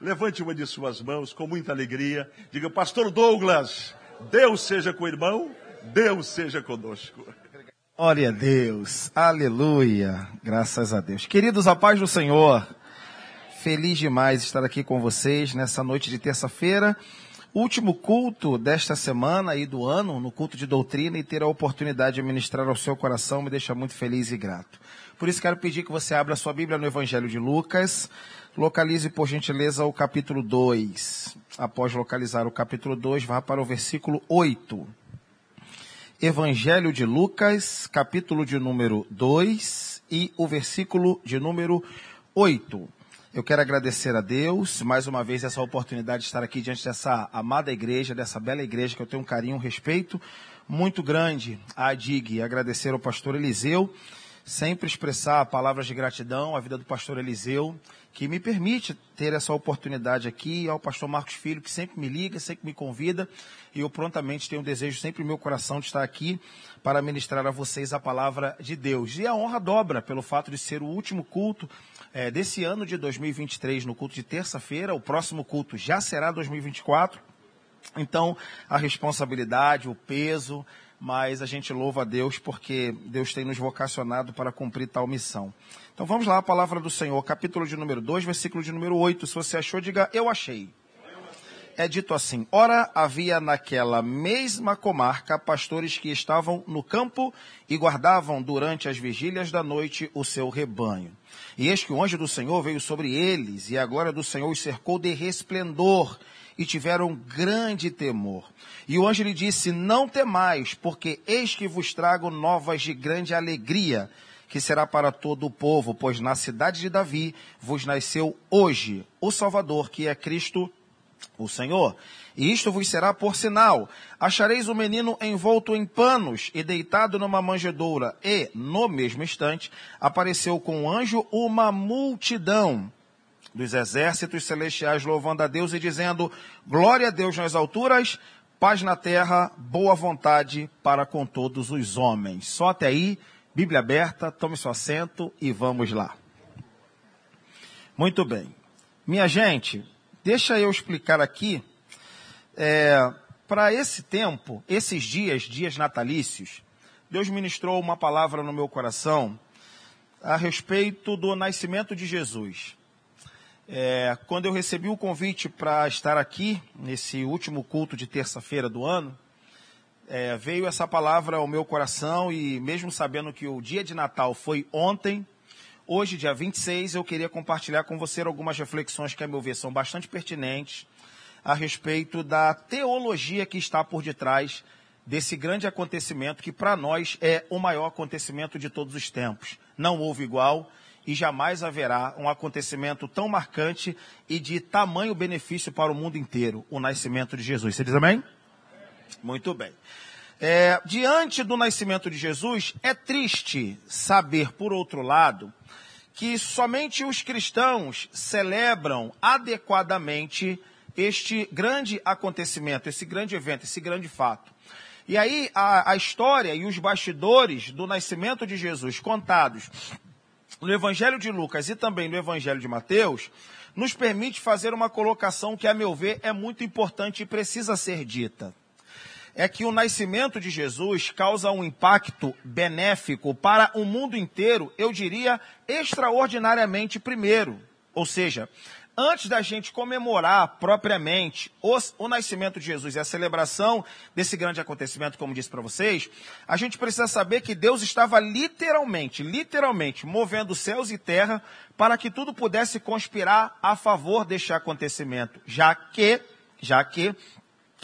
Levante uma de suas mãos com muita alegria. Diga, Pastor Douglas, Deus seja com o irmão, Deus seja conosco. Glória a Deus, aleluia, graças a Deus. Queridos, a paz do Senhor, feliz demais estar aqui com vocês nessa noite de terça-feira, último culto desta semana e do ano, no culto de doutrina, e ter a oportunidade de ministrar ao seu coração me deixa muito feliz e grato. Por isso quero pedir que você abra sua Bíblia no Evangelho de Lucas, Localize, por gentileza, o capítulo 2. Após localizar o capítulo 2, vá para o versículo 8. Evangelho de Lucas, capítulo de número 2 e o versículo de número 8. Eu quero agradecer a Deus mais uma vez essa oportunidade de estar aqui diante dessa amada igreja, dessa bela igreja que eu tenho um carinho, um respeito muito grande à DIG. Agradecer ao pastor Eliseu, sempre expressar palavras de gratidão à vida do pastor Eliseu que me permite ter essa oportunidade aqui, ao pastor Marcos Filho, que sempre me liga, sempre me convida, e eu prontamente tenho um desejo sempre no meu coração de estar aqui para ministrar a vocês a palavra de Deus. E a honra dobra pelo fato de ser o último culto é, desse ano de 2023, no culto de terça-feira, o próximo culto já será 2024. Então, a responsabilidade, o peso, mas a gente louva a Deus porque Deus tem nos vocacionado para cumprir tal missão. Então vamos lá, a palavra do Senhor, capítulo de número 2, versículo de número 8. Se você achou, diga, eu achei. É dito assim: Ora, havia naquela mesma comarca pastores que estavam no campo e guardavam durante as vigílias da noite o seu rebanho. E eis que o anjo do Senhor veio sobre eles, e a glória do Senhor os cercou de resplendor, e tiveram grande temor. E o anjo lhe disse: Não temais, porque eis que vos trago novas de grande alegria, que será para todo o povo, pois na cidade de Davi vos nasceu hoje o Salvador, que é Cristo o Senhor. E isto vos será por sinal: achareis o menino envolto em panos e deitado numa manjedoura. E, no mesmo instante, apareceu com o anjo uma multidão dos exércitos celestiais louvando a Deus e dizendo: Glória a Deus nas alturas Paz na terra, boa vontade para com todos os homens. Só até aí, Bíblia aberta, tome seu assento e vamos lá. Muito bem. Minha gente, deixa eu explicar aqui. É, para esse tempo, esses dias, dias natalícios, Deus ministrou uma palavra no meu coração a respeito do nascimento de Jesus. É, quando eu recebi o convite para estar aqui, nesse último culto de terça-feira do ano, é, veio essa palavra ao meu coração e, mesmo sabendo que o dia de Natal foi ontem, hoje, dia 26, eu queria compartilhar com você algumas reflexões que, a meu ver, são bastante pertinentes a respeito da teologia que está por detrás desse grande acontecimento que, para nós, é o maior acontecimento de todos os tempos. Não houve igual e jamais haverá um acontecimento tão marcante e de tamanho benefício para o mundo inteiro, o nascimento de Jesus. Você diz amém? Muito bem. É, diante do nascimento de Jesus, é triste saber, por outro lado, que somente os cristãos celebram adequadamente este grande acontecimento, esse grande evento, esse grande fato. E aí a, a história e os bastidores do nascimento de Jesus contados no Evangelho de Lucas e também no Evangelho de Mateus, nos permite fazer uma colocação que, a meu ver, é muito importante e precisa ser dita. É que o nascimento de Jesus causa um impacto benéfico para o mundo inteiro, eu diria, extraordinariamente primeiro. Ou seja, antes da gente comemorar propriamente o nascimento de Jesus e a celebração desse grande acontecimento, como disse para vocês, a gente precisa saber que Deus estava literalmente, literalmente movendo céus e terra para que tudo pudesse conspirar a favor deste acontecimento, já que, já que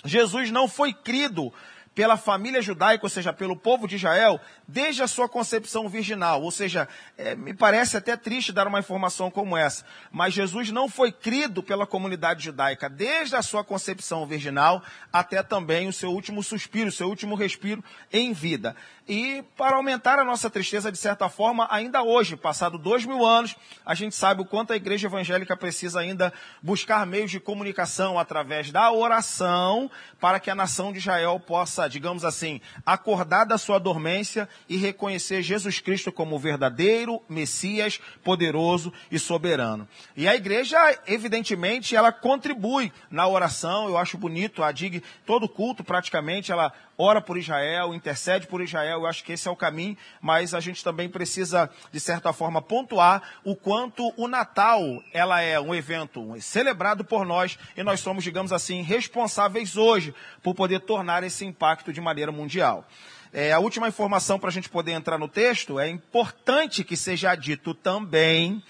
Jesus não foi crido pela família judaica, ou seja, pelo povo de Israel, desde a sua concepção virginal. Ou seja, é, me parece até triste dar uma informação como essa, mas Jesus não foi crido pela comunidade judaica desde a sua concepção virginal até também o seu último suspiro, o seu último respiro em vida. E para aumentar a nossa tristeza, de certa forma, ainda hoje, passado dois mil anos, a gente sabe o quanto a igreja evangélica precisa ainda buscar meios de comunicação através da oração, para que a nação de Israel possa, digamos assim, acordar da sua dormência e reconhecer Jesus Cristo como o verdadeiro Messias, poderoso e soberano. E a igreja, evidentemente, ela contribui na oração, eu acho bonito, a DIG, todo culto praticamente, ela ora por Israel, intercede por Israel, eu acho que esse é o caminho, mas a gente também precisa, de certa forma, pontuar o quanto o Natal, ela é um evento celebrado por nós e nós somos, digamos assim, responsáveis hoje por poder tornar esse impacto de maneira mundial. É, a última informação para a gente poder entrar no texto, é importante que seja dito também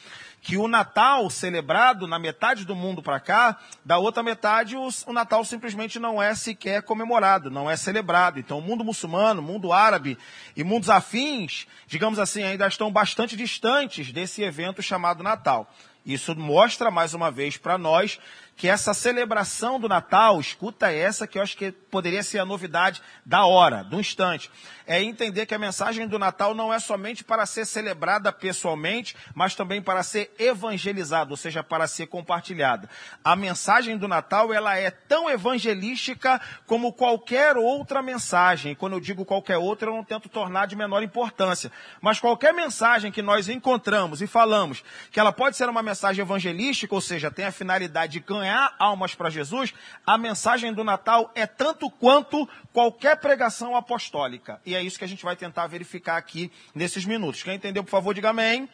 que o Natal celebrado na metade do mundo para cá, da outra metade o, o, Natal simplesmente não é sequer comemorado, não é celebrado. Então o mundo muçulmano, mundo árabe e mundos afins, digamos assim, ainda estão bastante distantes desse evento chamado Natal. Isso mostra mais uma vez para nós que essa celebração do Natal, escuta essa que eu acho que poderia ser a novidade da hora, do instante, é entender que a mensagem do Natal não é somente para ser celebrada pessoalmente, mas também para ser evangelizada, ou seja, para ser compartilhada. A mensagem do Natal, ela é tão evangelística como qualquer outra mensagem. E quando eu digo qualquer outra, eu não tento tornar de menor importância. Mas qualquer mensagem que nós encontramos e falamos que ela pode ser uma mensagem evangelística, ou seja, tem a finalidade de ganhar almas para Jesus, a mensagem do Natal é tanto quanto qualquer pregação apostólica. E é isso que a gente vai tentar verificar aqui nesses minutos. Quem entendeu, por favor, diga amém.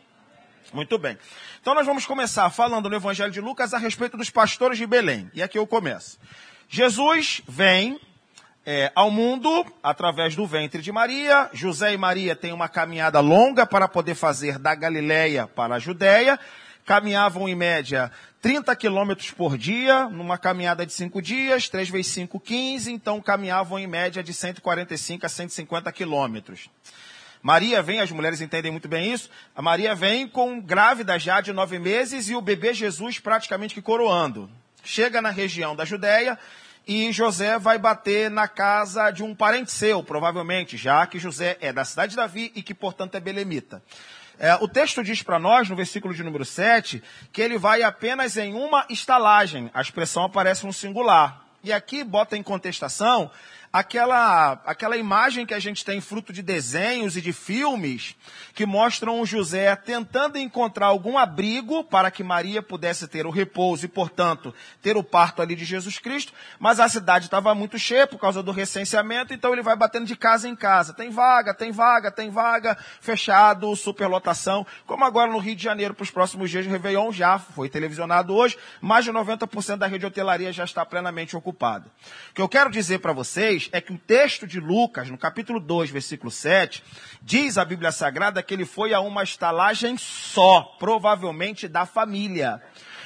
Muito bem. Então nós vamos começar falando no Evangelho de Lucas a respeito dos pastores de Belém. E aqui eu começo. Jesus vem é, ao mundo através do ventre de Maria. José e Maria têm uma caminhada longa para poder fazer da Galileia para a Judéia. Caminhavam em média 30 quilômetros por dia, numa caminhada de 5 dias, 3 vezes 5, 15, então caminhavam em média de 145 a 150 quilômetros. Maria vem, as mulheres entendem muito bem isso, a Maria vem com grávida já de nove meses e o bebê Jesus praticamente que coroando. Chega na região da Judéia e José vai bater na casa de um parente seu, provavelmente, já que José é da cidade de Davi e que, portanto, é belemita. É, o texto diz para nós, no versículo de número 7, que ele vai apenas em uma estalagem. A expressão aparece no singular. E aqui bota em contestação aquela, aquela imagem que a gente tem fruto de desenhos e de filmes que mostram o José tentando encontrar algum abrigo para que Maria pudesse ter o repouso e, portanto, ter o parto ali de Jesus Cristo, mas a cidade estava muito cheia por causa do recenseamento, então ele vai batendo de casa em casa. Tem vaga, tem vaga, tem vaga, fechado, superlotação, como agora no Rio de Janeiro para os próximos dias Réveillon já foi televisionado hoje, mais de 90% da rede de hotelaria já está plenamente ocupada. O que eu quero dizer para vocês é que o texto de Lucas, no capítulo 2, versículo 7, diz a Bíblia Sagrada que ele foi a uma estalagem só, provavelmente da família.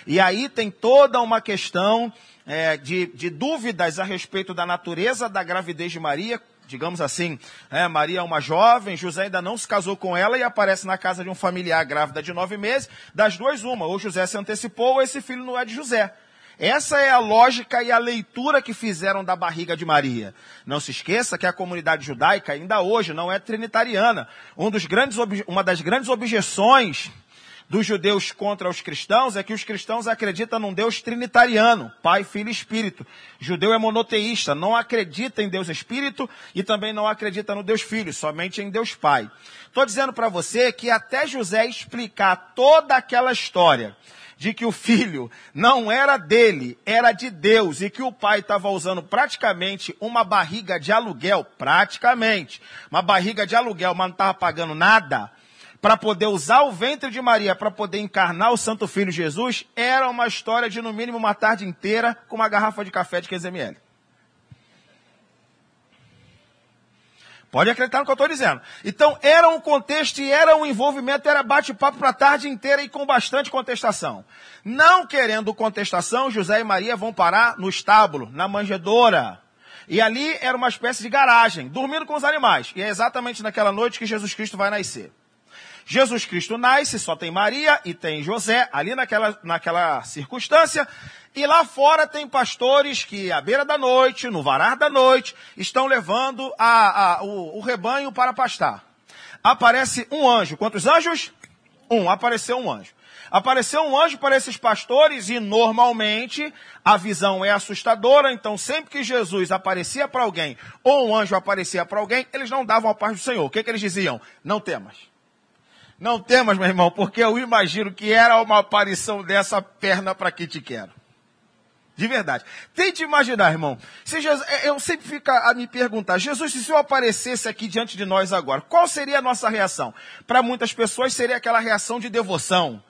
E aí tem toda uma questão é, de, de dúvidas a respeito da natureza da gravidez de Maria, digamos assim, é, Maria é uma jovem, José ainda não se casou com ela e aparece na casa de um familiar grávida de nove meses, das duas uma, ou José se antecipou ou esse filho não é de José. Essa é a lógica e a leitura que fizeram da barriga de Maria. Não se esqueça que a comunidade judaica ainda hoje não é trinitariana. Um grandes, uma das grandes objeções dos judeus contra os cristãos é que os cristãos acreditam num Deus trinitariano, Pai, Filho e Espírito. Judeu é monoteísta, não acredita em Deus Espírito e também não acredita no Deus Filho, somente em Deus Pai. Estou dizendo para você que até José explicar toda aquela história de que o filho não era dele, era de Deus, e que o pai estava usando praticamente uma barriga de aluguel, praticamente, uma barriga de aluguel, mas não estava pagando nada, para poder usar o ventre de Maria, para poder encarnar o Santo Filho Jesus, era uma história de no mínimo uma tarde inteira com uma garrafa de café de 15 ml. Pode acreditar no que eu estou dizendo. Então, era um contexto e era um envolvimento, era bate-papo para a tarde inteira e com bastante contestação. Não querendo contestação, José e Maria vão parar no estábulo, na manjedoura. E ali era uma espécie de garagem, dormindo com os animais. E é exatamente naquela noite que Jesus Cristo vai nascer. Jesus Cristo nasce, só tem Maria e tem José, ali naquela, naquela circunstância. E lá fora tem pastores que, à beira da noite, no varar da noite, estão levando a, a, o, o rebanho para pastar. Aparece um anjo. Quantos anjos? Um. Apareceu um anjo. Apareceu um anjo para esses pastores e normalmente a visão é assustadora, então sempre que Jesus aparecia para alguém ou um anjo aparecia para alguém, eles não davam a paz do Senhor. O que, que eles diziam? Não temas. Não temas, meu irmão, porque eu imagino que era uma aparição dessa perna para que te quero. De verdade. Tente imaginar, irmão. Se Jesus, é, eu sempre fico a me perguntar, Jesus, se o aparecesse aqui diante de nós agora, qual seria a nossa reação? Para muitas pessoas seria aquela reação de devoção,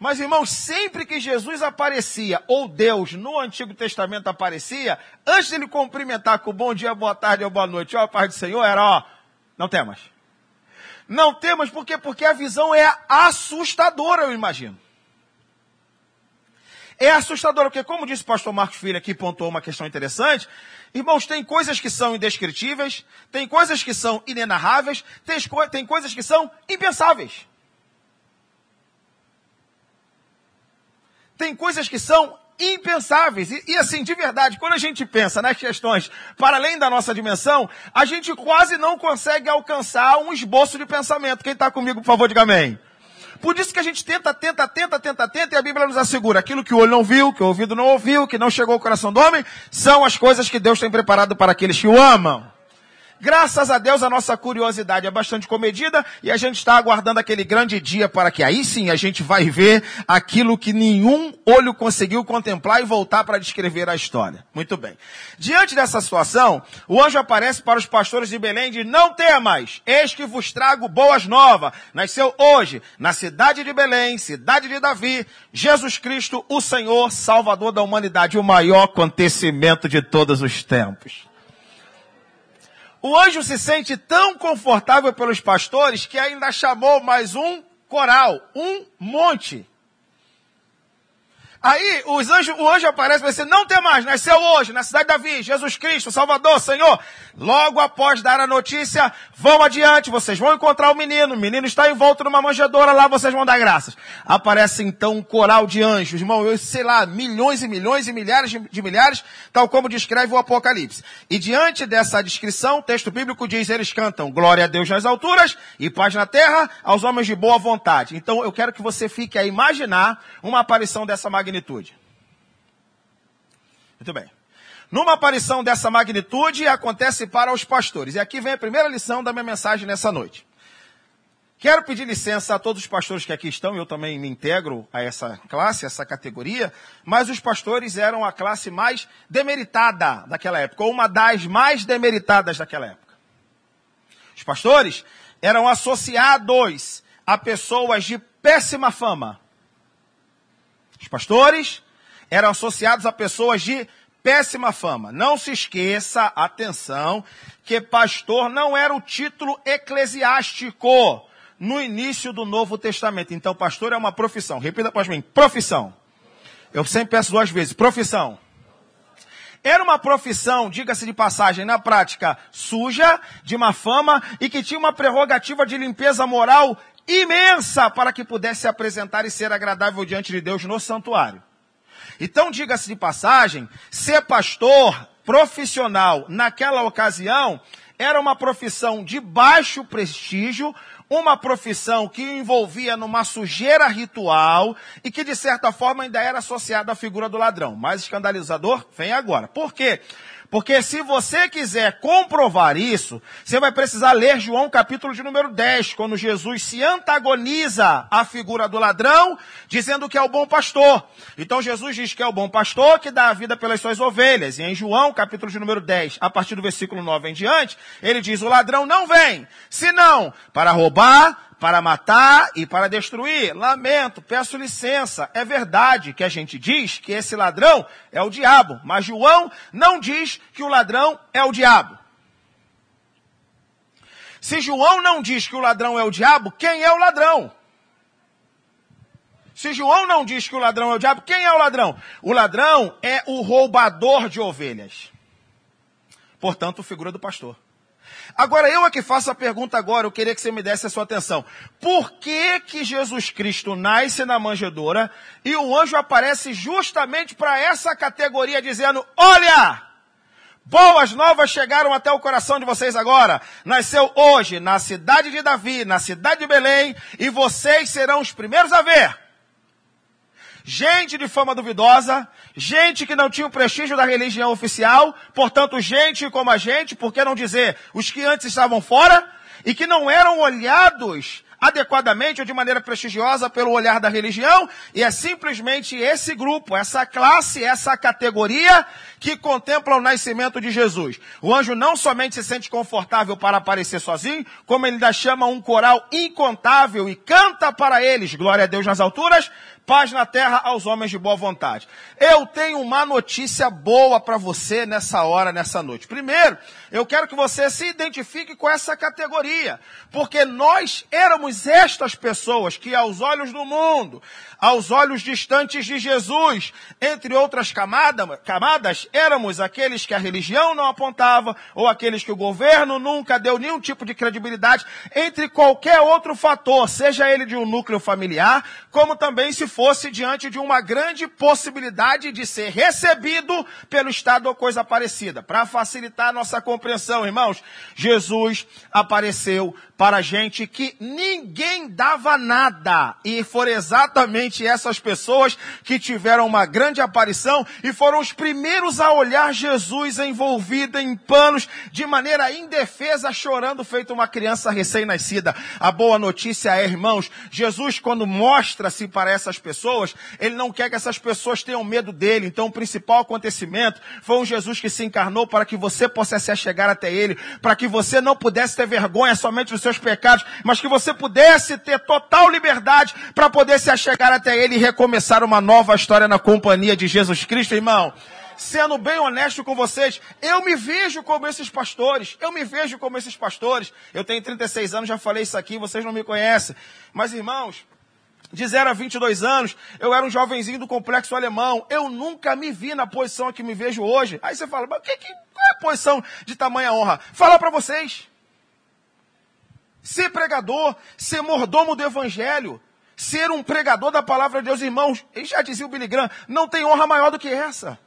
mas, irmãos, sempre que Jesus aparecia, ou Deus no Antigo Testamento aparecia, antes de ele cumprimentar com bom dia, boa tarde ou boa noite, ó, Pai do Senhor, era ó, não temas. Não temas, por quê? Porque a visão é assustadora, eu imagino. É assustadora, porque como disse o pastor Marcos Filho aqui, pontuou uma questão interessante, irmãos, tem coisas que são indescritíveis, tem coisas que são inenarráveis, tem, tem coisas que são impensáveis. tem coisas que são impensáveis. E, e, assim, de verdade, quando a gente pensa nas questões para além da nossa dimensão, a gente quase não consegue alcançar um esboço de pensamento. Quem está comigo, por favor, diga amém. Por isso que a gente tenta, tenta, tenta, tenta, tenta, e a Bíblia nos assegura: aquilo que o olho não viu, que o ouvido não ouviu, que não chegou ao coração do homem, são as coisas que Deus tem preparado para aqueles que o amam. Graças a Deus a nossa curiosidade é bastante comedida e a gente está aguardando aquele grande dia para que aí sim a gente vai ver aquilo que nenhum olho conseguiu contemplar e voltar para descrever a história. Muito bem. Diante dessa situação, o anjo aparece para os pastores de Belém e diz, não temas, eis que vos trago boas novas. Nasceu hoje, na cidade de Belém, cidade de Davi, Jesus Cristo, o Senhor, Salvador da humanidade, o maior acontecimento de todos os tempos. O anjo se sente tão confortável pelos pastores que ainda chamou mais um coral, um monte. Aí os anjos, o anjo aparece e dizer, não tem mais, nasceu hoje, na cidade de Davi, Jesus Cristo, Salvador, Senhor. Logo após dar a notícia, vão adiante, vocês vão encontrar o menino, o menino está envolto numa manjedoura, lá vocês vão dar graças. Aparece então um coral de anjos, irmão, eu sei lá, milhões e milhões e milhares de milhares, tal como descreve o Apocalipse. E diante dessa descrição, o texto bíblico diz, eles cantam, glória a Deus nas alturas e paz na terra aos homens de boa vontade. Então eu quero que você fique a imaginar uma aparição dessa magnitude magnitude. Muito bem. Numa aparição dessa magnitude, acontece para os pastores. E aqui vem a primeira lição da minha mensagem nessa noite. Quero pedir licença a todos os pastores que aqui estão, eu também me integro a essa classe, a essa categoria, mas os pastores eram a classe mais demeritada daquela época, ou uma das mais demeritadas daquela época. Os pastores eram associados a pessoas de péssima fama. Os pastores eram associados a pessoas de péssima fama. Não se esqueça, atenção, que pastor não era o título eclesiástico no início do Novo Testamento. Então, pastor é uma profissão. Repita após mim: profissão. Eu sempre peço duas vezes: profissão. Era uma profissão, diga-se de passagem, na prática suja, de má fama e que tinha uma prerrogativa de limpeza moral imensa para que pudesse se apresentar e ser agradável diante de Deus no santuário. Então, diga-se de passagem, ser pastor profissional naquela ocasião era uma profissão de baixo prestígio, uma profissão que envolvia numa sujeira ritual e que de certa forma ainda era associada à figura do ladrão. Mais escandalizador vem agora. Por quê? Porque se você quiser comprovar isso, você vai precisar ler João capítulo de número 10, quando Jesus se antagoniza à figura do ladrão, dizendo que é o bom pastor. Então Jesus diz que é o bom pastor que dá a vida pelas suas ovelhas. E em João capítulo de número 10, a partir do versículo 9 em diante, ele diz: o ladrão não vem, senão para roubar, para matar e para destruir. Lamento, peço licença. É verdade que a gente diz que esse ladrão é o diabo, mas João não diz que o ladrão é o diabo. Se João não diz que o ladrão é o diabo, quem é o ladrão? Se João não diz que o ladrão é o diabo, quem é o ladrão? O ladrão é o roubador de ovelhas. Portanto, figura do pastor. Agora, eu aqui faço a pergunta agora, eu queria que você me desse a sua atenção. Por que que Jesus Cristo nasce na manjedoura e o anjo aparece justamente para essa categoria dizendo, olha, boas novas chegaram até o coração de vocês agora. Nasceu hoje na cidade de Davi, na cidade de Belém, e vocês serão os primeiros a ver gente de fama duvidosa, gente que não tinha o prestígio da religião oficial, portanto, gente como a gente, por que não dizer os que antes estavam fora, e que não eram olhados adequadamente ou de maneira prestigiosa pelo olhar da religião, e é simplesmente esse grupo, essa classe, essa categoria que contempla o nascimento de Jesus. O anjo não somente se sente confortável para aparecer sozinho, como ele ainda chama um coral incontável e canta para eles, glória a Deus nas alturas, paz na terra aos homens de boa vontade. Eu tenho uma notícia boa para você nessa hora, nessa noite. Primeiro, eu quero que você se identifique com essa categoria, porque nós éramos estas pessoas que, aos olhos do mundo, aos olhos distantes de Jesus, entre outras camadas, camadas, éramos aqueles que a religião não apontava, ou aqueles que o governo nunca deu nenhum tipo de credibilidade, entre qualquer outro fator, seja ele de um núcleo familiar, como também se fosse diante de uma grande possibilidade de ser recebido pelo Estado ou coisa parecida. Para facilitar a nossa compreensão, irmãos, Jesus apareceu para gente que ninguém dava nada. E foram exatamente essas pessoas que tiveram uma grande aparição e foram os primeiros a olhar Jesus envolvido em panos de maneira indefesa, chorando feito uma criança recém-nascida. A boa notícia é, irmãos, Jesus quando mostra-se para essas pessoas, ele não quer que essas pessoas tenham medo dele. Então o principal acontecimento foi um Jesus que se encarnou para que você possa se achegar até ele, para que você não pudesse ter vergonha somente seus seus pecados, mas que você pudesse ter total liberdade para poder se achegar até Ele e recomeçar uma nova história na companhia de Jesus Cristo, irmão sendo bem honesto com vocês, eu me vejo como esses pastores. Eu me vejo como esses pastores. Eu tenho 36 anos, já falei isso aqui, vocês não me conhecem. Mas, irmãos, de 0 a 22 anos, eu era um jovenzinho do complexo alemão. Eu nunca me vi na posição que me vejo hoje. Aí você fala, mas que, que, qual é a posição de tamanha honra? Fala para vocês ser pregador, ser mordomo do evangelho, ser um pregador da palavra de Deus, irmãos. E já dizia o Billy Graham, não tem honra maior do que essa.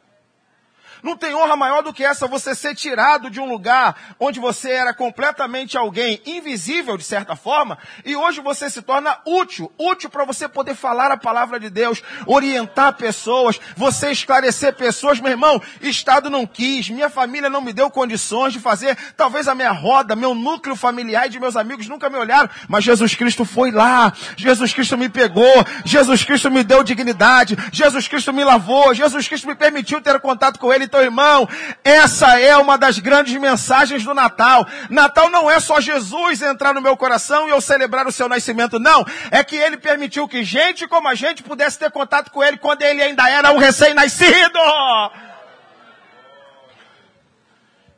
Não tem honra maior do que essa, você ser tirado de um lugar onde você era completamente alguém invisível, de certa forma, e hoje você se torna útil, útil para você poder falar a palavra de Deus, orientar pessoas, você esclarecer pessoas. Meu irmão, Estado não quis, minha família não me deu condições de fazer, talvez a minha roda, meu núcleo familiar e de meus amigos nunca me olharam, mas Jesus Cristo foi lá, Jesus Cristo me pegou, Jesus Cristo me deu dignidade, Jesus Cristo me lavou, Jesus Cristo me permitiu ter contato com Ele, então, irmão, essa é uma das grandes mensagens do Natal. Natal não é só Jesus entrar no meu coração e eu celebrar o seu nascimento, não. É que ele permitiu que gente como a gente pudesse ter contato com ele quando ele ainda era um recém-nascido.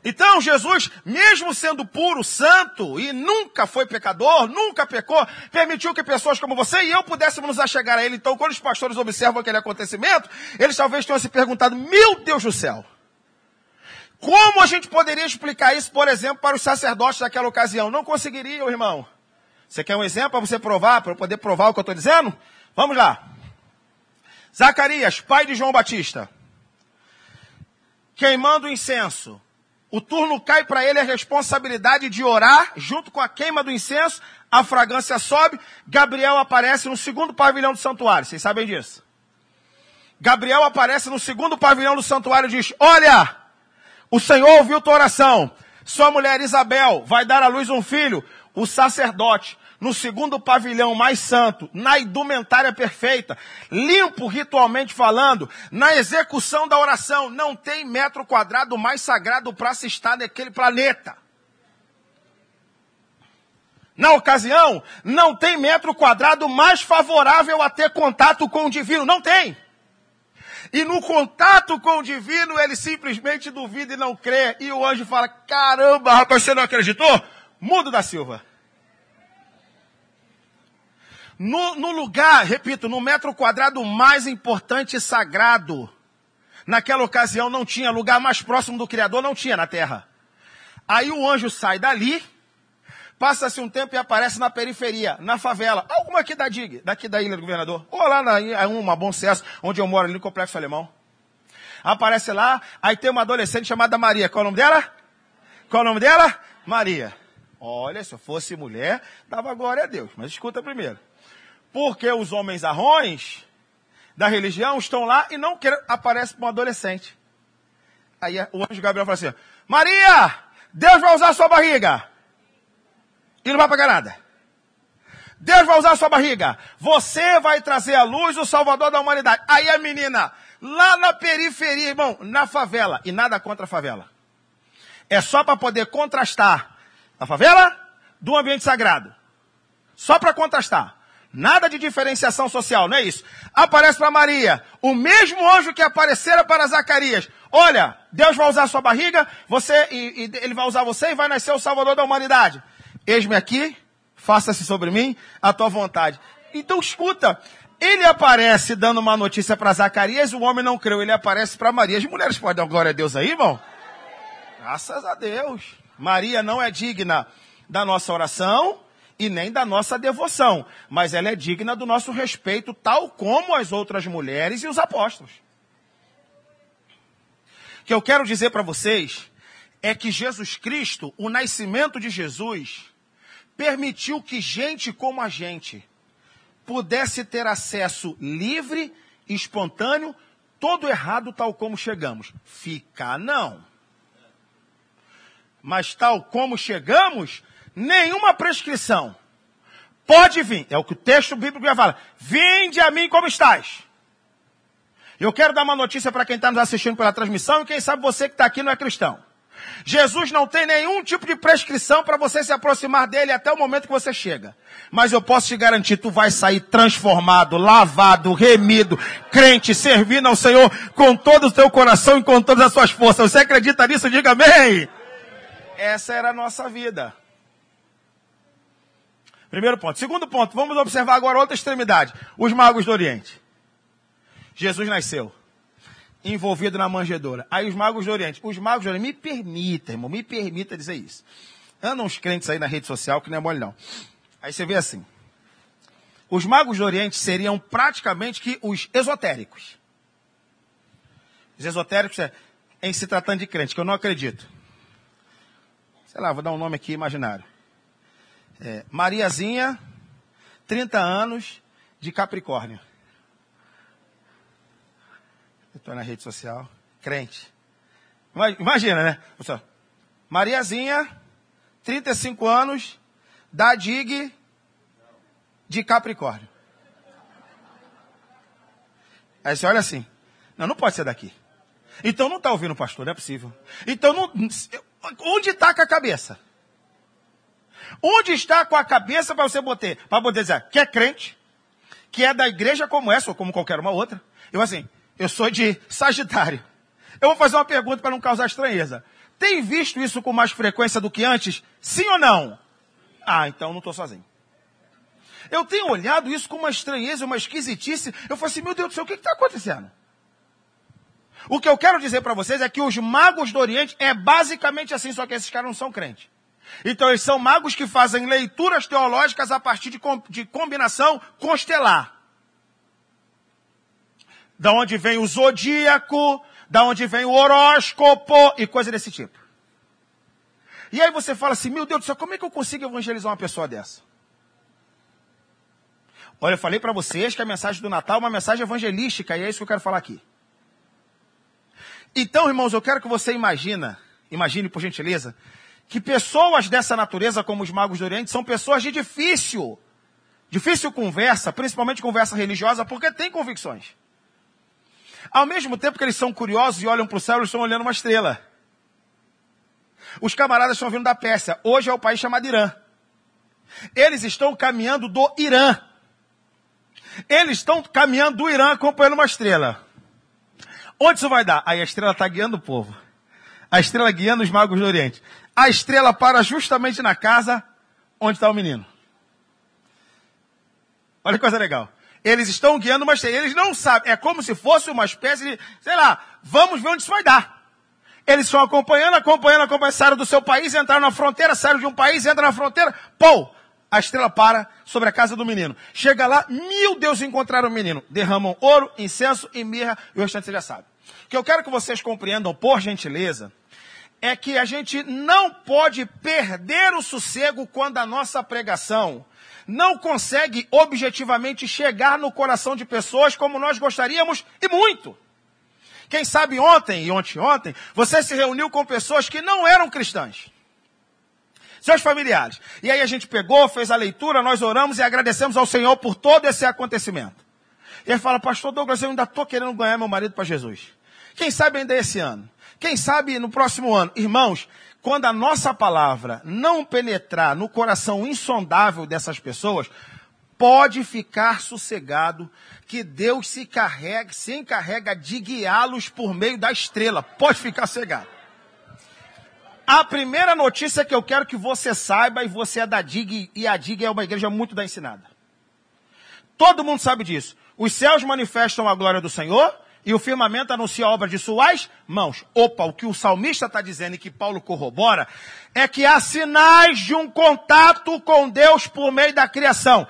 Então Jesus, mesmo sendo puro, santo e nunca foi pecador, nunca pecou, permitiu que pessoas como você e eu pudéssemos nos achegar a Ele. Então, quando os pastores observam aquele acontecimento, eles talvez tenham se perguntado: Meu Deus do céu, como a gente poderia explicar isso, por exemplo, para os sacerdotes daquela ocasião? Não conseguiriam, irmão. Você quer um exemplo para você provar, para eu poder provar o que eu estou dizendo? Vamos lá. Zacarias, pai de João Batista, queimando incenso o turno cai para ele a responsabilidade de orar, junto com a queima do incenso, a fragrância sobe, Gabriel aparece no segundo pavilhão do santuário. Vocês sabem disso? Gabriel aparece no segundo pavilhão do santuário e diz: Olha, o Senhor ouviu tua oração. Sua mulher Isabel vai dar à luz um filho. O sacerdote no segundo pavilhão mais santo, na indumentária perfeita, limpo ritualmente falando, na execução da oração, não tem metro quadrado mais sagrado para se estar naquele planeta. Na ocasião, não tem metro quadrado mais favorável a ter contato com o divino. Não tem. E no contato com o divino, ele simplesmente duvida e não crê. E o anjo fala: Caramba, rapaz, você não acreditou? Mudo da Silva. No, no lugar, repito, no metro quadrado mais importante e sagrado, naquela ocasião não tinha lugar mais próximo do Criador, não tinha na terra. Aí o anjo sai dali, passa-se um tempo e aparece na periferia, na favela. Alguma aqui da DIG, daqui da Ilha do Governador. Ou lá na em uma Bom Sucesso, onde eu moro, ali no Complexo Alemão. Aparece lá, aí tem uma adolescente chamada Maria. Qual é o nome dela? Qual é o nome dela? Maria. Olha, se eu fosse mulher, dava glória a Deus. Mas escuta primeiro. Porque os homens arrões da religião estão lá e não querem, aparece para um adolescente. Aí o anjo Gabriel fala assim: Maria, Deus vai usar sua barriga. E não vai pagar nada. Deus vai usar sua barriga. Você vai trazer à luz o Salvador da humanidade. Aí a menina, lá na periferia, irmão, na favela, e nada contra a favela. É só para poder contrastar a favela do ambiente sagrado. Só para contrastar. Nada de diferenciação social, não é isso. Aparece para Maria, o mesmo anjo que aparecera para Zacarias. Olha, Deus vai usar sua barriga, você e, e ele vai usar você e vai nascer o Salvador da humanidade. Eis-me aqui, faça-se sobre mim a tua vontade. Então escuta, ele aparece dando uma notícia para Zacarias, o homem não creu, ele aparece para Maria. As mulheres podem dar glória a Deus aí, irmão? Graças a Deus. Maria não é digna da nossa oração, e nem da nossa devoção, mas ela é digna do nosso respeito, tal como as outras mulheres e os apóstolos. O que eu quero dizer para vocês é que Jesus Cristo, o nascimento de Jesus, permitiu que gente como a gente pudesse ter acesso livre, espontâneo, todo errado, tal como chegamos. Ficar não. Mas tal como chegamos, nenhuma prescrição. Pode vir, é o que o texto bíblico já fala. Vinde a mim como estás. Eu quero dar uma notícia para quem está nos assistindo pela transmissão e quem sabe você que está aqui não é cristão. Jesus não tem nenhum tipo de prescrição para você se aproximar dele até o momento que você chega. Mas eu posso te garantir, tu vai sair transformado, lavado, remido, crente, servindo ao Senhor com todo o teu coração e com todas as suas forças. Você acredita nisso? Diga amém. Essa era a nossa vida. Primeiro ponto. Segundo ponto, vamos observar agora outra extremidade. Os magos do Oriente. Jesus nasceu. Envolvido na manjedoura. Aí os magos do Oriente. Os magos do Oriente, me permita, irmão, me permita dizer isso. Andam uns crentes aí na rede social que não é mole não. Aí você vê assim. Os magos do Oriente seriam praticamente que os esotéricos. Os esotéricos é em se tratando de crente, que eu não acredito. Sei lá, vou dar um nome aqui imaginário. É, Mariazinha, 30 anos, de Capricórnio. Eu estou na rede social, crente. Imagina, né? Mariazinha, 35 anos, da DIG de Capricórnio. Aí você olha assim, não, não pode ser daqui. Então não está ouvindo o pastor, não é possível. Então não, onde está com a cabeça? Onde está com a cabeça para você botar? Para poder dizer que é crente, que é da igreja como essa, ou como qualquer uma outra. Eu assim, eu sou de Sagitário. Eu vou fazer uma pergunta para não causar estranheza. Tem visto isso com mais frequência do que antes? Sim ou não? Ah, então não estou sozinho. Eu tenho olhado isso com uma estranheza, uma esquisitice. Eu falo assim, meu Deus do céu, o que está acontecendo? O que eu quero dizer para vocês é que os magos do Oriente é basicamente assim, só que esses caras não são crentes. Então, eles são magos que fazem leituras teológicas a partir de, de combinação constelar. Da onde vem o zodíaco, da onde vem o horóscopo e coisa desse tipo. E aí você fala assim, meu Deus do céu, como é que eu consigo evangelizar uma pessoa dessa? Olha, eu falei para vocês que a mensagem do Natal é uma mensagem evangelística, e é isso que eu quero falar aqui. Então, irmãos, eu quero que você imagina, imagine por gentileza, que pessoas dessa natureza, como os magos do Oriente, são pessoas de difícil, difícil conversa, principalmente conversa religiosa, porque têm convicções. Ao mesmo tempo que eles são curiosos e olham para o céu, eles estão olhando uma estrela. Os camaradas estão vindo da Pérsia. Hoje é o país chamado Irã. Eles estão caminhando do Irã. Eles estão caminhando do Irã acompanhando uma estrela. Onde isso vai dar? Aí a estrela está guiando o povo. A estrela guiando os magos do Oriente a estrela para justamente na casa onde está o menino. Olha que coisa legal. Eles estão guiando estrela. Eles não sabem. É como se fosse uma espécie de, sei lá, vamos ver onde isso vai dar. Eles estão acompanhando, acompanhando, acompanhando, saíram do seu país, entraram na fronteira, saíram de um país, entram na fronteira, pô, a estrela para sobre a casa do menino. Chega lá, mil deuses encontraram o menino. Derramam ouro, incenso e mirra, e o restante você já sabe. O que eu quero que vocês compreendam, por gentileza, é que a gente não pode perder o sossego quando a nossa pregação não consegue objetivamente chegar no coração de pessoas como nós gostaríamos e muito. Quem sabe ontem e ontem ontem, você se reuniu com pessoas que não eram cristãs. Seus familiares. E aí a gente pegou, fez a leitura, nós oramos e agradecemos ao Senhor por todo esse acontecimento. E ele fala, pastor Douglas, eu ainda estou querendo ganhar meu marido para Jesus. Quem sabe ainda esse ano? Quem sabe no próximo ano? Irmãos, quando a nossa palavra não penetrar no coração insondável dessas pessoas, pode ficar sossegado que Deus se carrega, se encarrega de guiá-los por meio da estrela. Pode ficar cegado. A primeira notícia que eu quero que você saiba, e você é da DIG, e a DIG é uma igreja muito da ensinada. Todo mundo sabe disso. Os céus manifestam a glória do Senhor, e o firmamento anuncia a obra de suas mãos. Opa, o que o salmista está dizendo e que Paulo corrobora é que há sinais de um contato com Deus por meio da criação.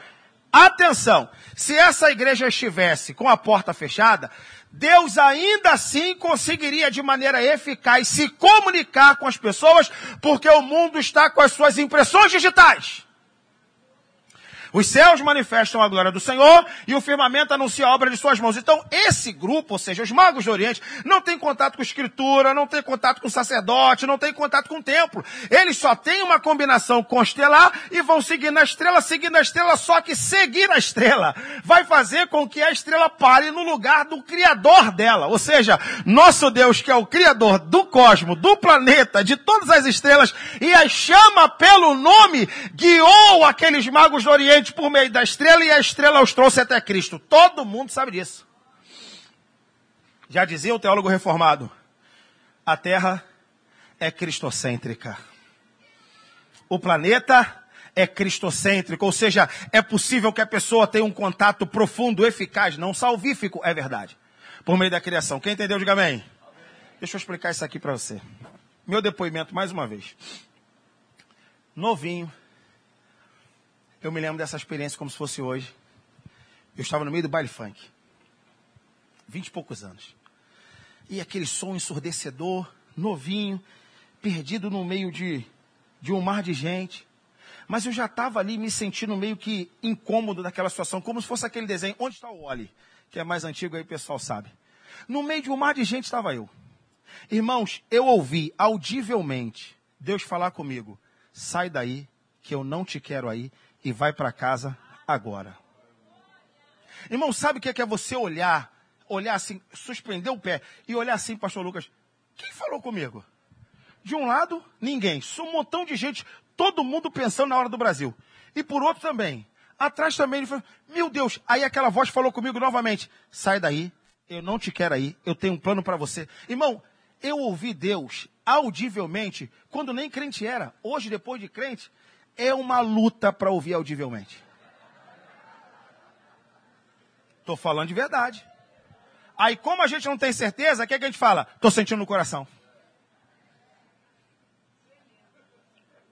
Atenção, se essa igreja estivesse com a porta fechada, Deus ainda assim conseguiria de maneira eficaz se comunicar com as pessoas, porque o mundo está com as suas impressões digitais. Os céus manifestam a glória do Senhor e o firmamento anuncia a obra de suas mãos. Então, esse grupo, ou seja, os magos do Oriente, não tem contato com escritura, não tem contato com sacerdote, não tem contato com o templo. Eles só têm uma combinação constelar e vão seguir na estrela, seguindo a estrela, só que seguir a estrela vai fazer com que a estrela pare no lugar do criador dela. Ou seja, nosso Deus, que é o criador do cosmos, do planeta, de todas as estrelas, e as chama pelo nome, guiou aqueles magos do Oriente por meio da estrela e a estrela os trouxe até Cristo. Todo mundo sabe disso. Já dizia o teólogo reformado: a Terra é cristocêntrica. O planeta é cristocêntrico, ou seja, é possível que a pessoa tenha um contato profundo, eficaz, não salvífico, é verdade, por meio da criação. Quem entendeu, diga amém. Deixa eu explicar isso aqui para você. Meu depoimento, mais uma vez. Novinho, eu me lembro dessa experiência como se fosse hoje. Eu estava no meio do baile funk. Vinte e poucos anos. E aquele som ensurdecedor, novinho, perdido no meio de, de um mar de gente. Mas eu já estava ali me sentindo meio que incômodo daquela situação, como se fosse aquele desenho. Onde está o Oli? Que é mais antigo aí, o pessoal sabe. No meio de um mar de gente estava eu. Irmãos, eu ouvi audivelmente Deus falar comigo: sai daí, que eu não te quero aí e vai para casa agora. Irmão, sabe o que é, que é você olhar, olhar assim, suspender o pé e olhar assim, pastor Lucas, quem falou comigo? De um lado, ninguém. Um montão de gente, todo mundo pensando na hora do Brasil. E por outro também. Atrás também ele falou, meu Deus, aí aquela voz falou comigo novamente, sai daí, eu não te quero aí, eu tenho um plano para você. Irmão, eu ouvi Deus audivelmente quando nem crente era. Hoje, depois de crente, é uma luta para ouvir audivelmente. Estou falando de verdade. Aí, como a gente não tem certeza, o que, é que a gente fala? Estou sentindo no coração.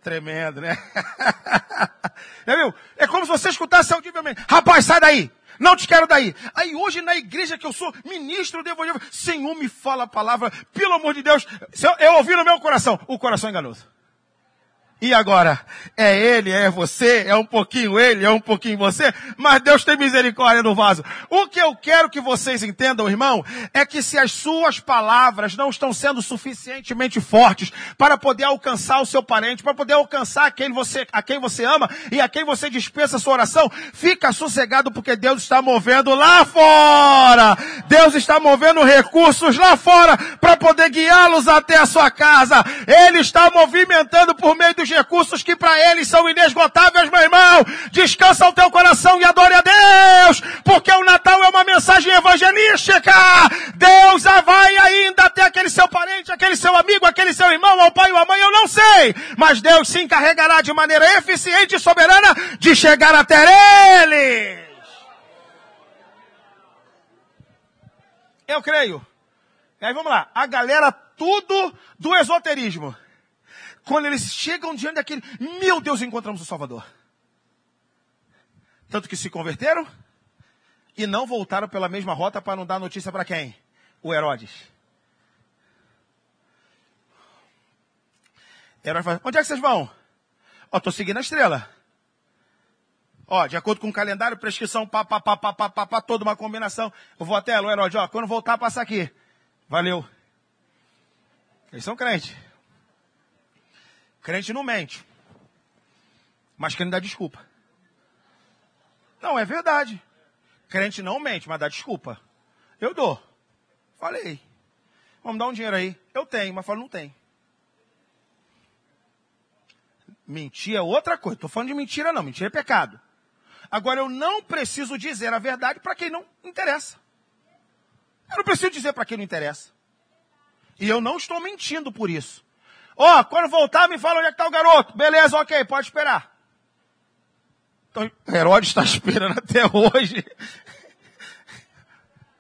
Tremendo, né? é, viu? é como se você escutasse audivelmente. Rapaz, sai daí! Não te quero daí. Aí hoje na igreja que eu sou ministro do evangelho, Senhor me fala a palavra, pelo amor de Deus, eu, eu ouvi no meu coração, o coração é enganoso. E agora? É ele, é você, é um pouquinho ele, é um pouquinho você, mas Deus tem misericórdia no vaso. O que eu quero que vocês entendam, irmão, é que se as suas palavras não estão sendo suficientemente fortes para poder alcançar o seu parente, para poder alcançar quem você, a quem você ama e a quem você dispensa a sua oração, fica sossegado porque Deus está movendo lá fora. Deus está movendo recursos lá fora para poder guiá-los até a sua casa. Ele está movimentando por meio dos recursos que para eles são inesgotáveis, meu irmão. Descansa o teu coração e adore a Deus, porque o Natal é uma mensagem evangelística. Deus vai ainda até aquele seu parente, aquele seu amigo, aquele seu irmão, ao pai ou à mãe, eu não sei. Mas Deus se encarregará de maneira eficiente e soberana de chegar até eles. Eu creio. E aí vamos lá. A galera tudo do esoterismo. Quando eles chegam diante daquele, meu Deus, encontramos o Salvador. Tanto que se converteram e não voltaram pela mesma rota para não dar notícia para quem? O Herodes. Herodes fala, onde é que vocês vão? Ó, tô seguindo a estrela. Ó, de acordo com o calendário, prescrição, pá, pá, pá, pá, pá, pá, pá, toda uma combinação. Eu vou até, o Herodes, ó, quando voltar, passa aqui. Valeu. Eles são crentes. Crente não mente. Mas crente dá desculpa. Não, é verdade. Crente não mente, mas dá desculpa. Eu dou. Falei. Vamos dar um dinheiro aí. Eu tenho, mas falo, não tem. Mentir é outra coisa. Estou falando de mentira, não. Mentira é pecado. Agora, eu não preciso dizer a verdade para quem não interessa. Eu não preciso dizer para quem não interessa. E eu não estou mentindo por isso. Ó, oh, quando voltar, me fala onde é que está o garoto. Beleza, ok, pode esperar. Então, Herodes está esperando até hoje.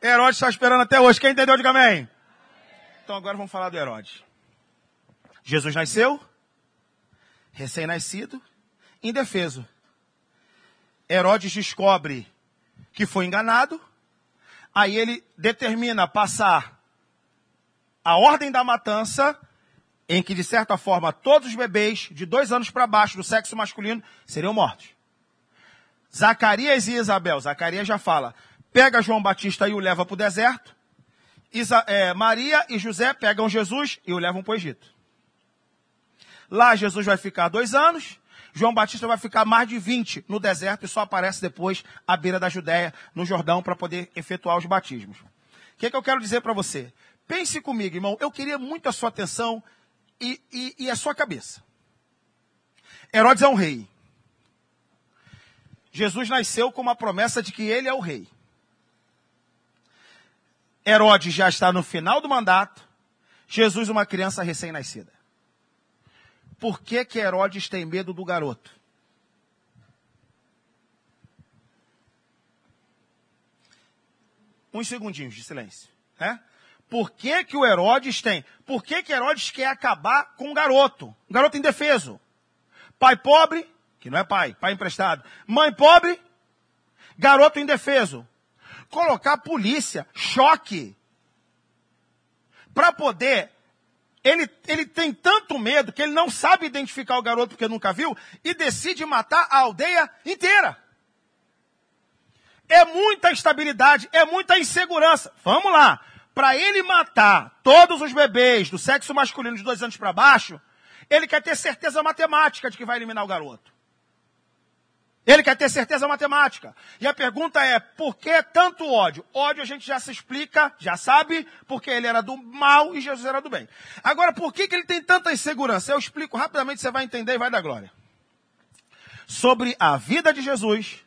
Herodes está esperando até hoje. Quem entendeu, diga amém. Então agora vamos falar do Herodes. Jesus nasceu, recém-nascido, indefeso. Herodes descobre que foi enganado, aí ele determina passar a ordem da matança, em que, de certa forma, todos os bebês de dois anos para baixo do sexo masculino seriam mortos. Zacarias e Isabel, Zacarias já fala, pega João Batista e o leva para o deserto. Isa, é, Maria e José pegam Jesus e o levam para o Egito. Lá Jesus vai ficar dois anos. João Batista vai ficar mais de 20 no deserto e só aparece depois à beira da Judéia, no Jordão, para poder efetuar os batismos. O que, é que eu quero dizer para você? Pense comigo, irmão. Eu queria muito a sua atenção e, e, e a sua cabeça. Herodes é um rei. Jesus nasceu com uma promessa de que ele é o rei. Herodes já está no final do mandato. Jesus, uma criança recém-nascida. Por que, que Herodes tem medo do garoto? Uns segundinhos de silêncio. Né? Por que, que o Herodes tem? Por que, que Herodes quer acabar com o garoto? Um garoto indefeso. Pai pobre, que não é pai, pai emprestado. Mãe pobre, garoto indefeso. Colocar polícia, choque. Para poder. Ele, ele tem tanto medo que ele não sabe identificar o garoto porque nunca viu e decide matar a aldeia inteira. É muita instabilidade, é muita insegurança. Vamos lá para ele matar todos os bebês do sexo masculino de dois anos para baixo, ele quer ter certeza matemática de que vai eliminar o garoto. Ele quer ter certeza matemática. E a pergunta é, por que tanto ódio? Ódio a gente já se explica, já sabe, porque ele era do mal e Jesus era do bem. Agora, por que, que ele tem tanta insegurança? Eu explico rapidamente, você vai entender e vai dar glória. Sobre a vida de Jesus,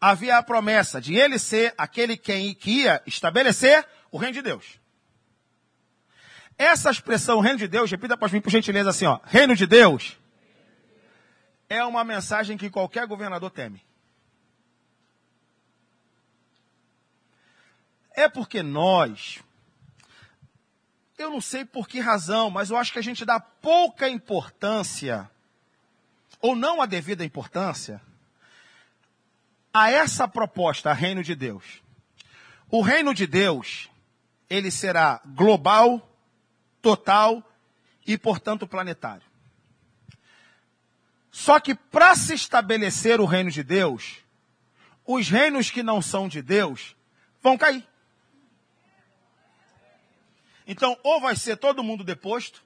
havia a promessa de ele ser aquele quem que ia estabelecer o reino de Deus. Essa expressão reino de Deus, repita para mim por gentileza assim, ó, reino de Deus, é uma mensagem que qualquer governador teme. É porque nós, eu não sei por que razão, mas eu acho que a gente dá pouca importância, ou não a devida importância, a essa proposta, a reino de Deus. O reino de Deus ele será global, total e, portanto, planetário. Só que para se estabelecer o reino de Deus, os reinos que não são de Deus vão cair. Então, ou vai ser todo mundo deposto,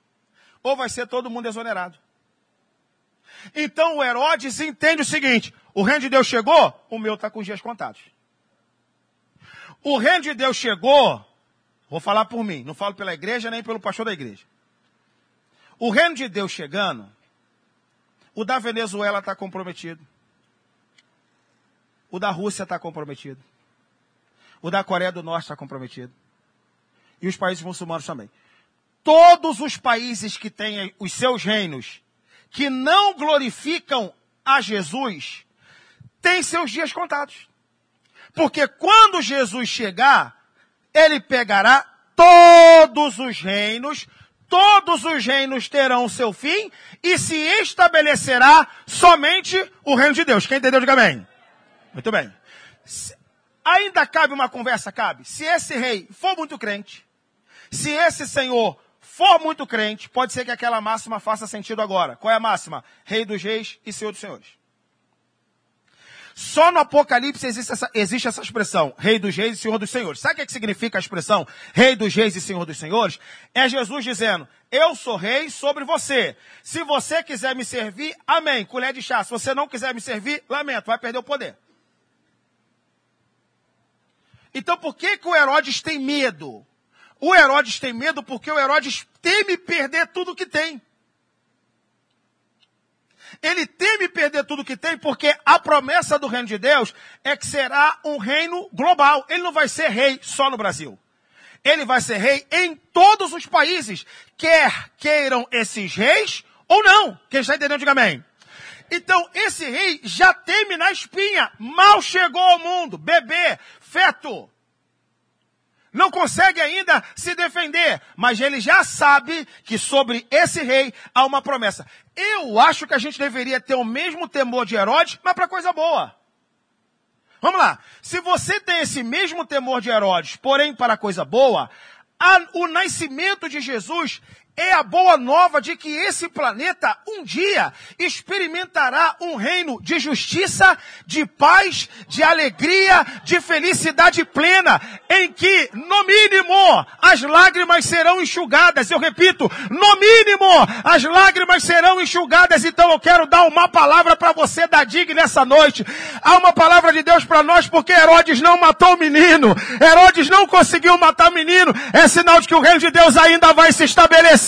ou vai ser todo mundo exonerado. Então o Herodes entende o seguinte: o reino de Deus chegou, o meu está com os dias contados. O reino de Deus chegou, Vou falar por mim, não falo pela igreja nem pelo pastor da igreja. O reino de Deus chegando, o da Venezuela está comprometido. O da Rússia está comprometido. O da Coreia do Norte está comprometido. E os países muçulmanos também. Todos os países que têm os seus reinos, que não glorificam a Jesus, têm seus dias contados. Porque quando Jesus chegar, ele pegará todos os reinos, todos os reinos terão seu fim e se estabelecerá somente o reino de Deus. Quem entendeu, diga amém. Muito bem. Se, ainda cabe uma conversa? Cabe. Se esse rei for muito crente, se esse senhor for muito crente, pode ser que aquela máxima faça sentido agora. Qual é a máxima? Rei dos reis e Senhor dos senhores. Só no Apocalipse existe essa, existe essa expressão, Rei dos Reis e Senhor dos Senhores. Sabe o que, é que significa a expressão Rei dos Reis e Senhor dos Senhores? É Jesus dizendo, eu sou rei sobre você. Se você quiser me servir, amém, colher de chá. Se você não quiser me servir, lamento, vai perder o poder. Então por que, que o Herodes tem medo? O Herodes tem medo porque o Herodes teme perder tudo que tem. Ele teme perder tudo que tem, porque a promessa do reino de Deus é que será um reino global. Ele não vai ser rei só no Brasil. Ele vai ser rei em todos os países, quer queiram esses reis ou não. Quem está entendendo, diga amém. Então, esse rei já teme na espinha, mal chegou ao mundo, bebê, feto não consegue ainda se defender, mas ele já sabe que sobre esse rei há uma promessa. Eu acho que a gente deveria ter o mesmo temor de Herodes, mas para coisa boa. Vamos lá. Se você tem esse mesmo temor de Herodes, porém para coisa boa, o nascimento de Jesus é a boa nova de que esse planeta um dia experimentará um reino de justiça, de paz, de alegria, de felicidade plena, em que, no mínimo, as lágrimas serão enxugadas. Eu repito, no mínimo, as lágrimas serão enxugadas. Então eu quero dar uma palavra para você da DIG nessa noite. Há uma palavra de Deus para nós, porque Herodes não matou o menino. Herodes não conseguiu matar o menino. É sinal de que o reino de Deus ainda vai se estabelecer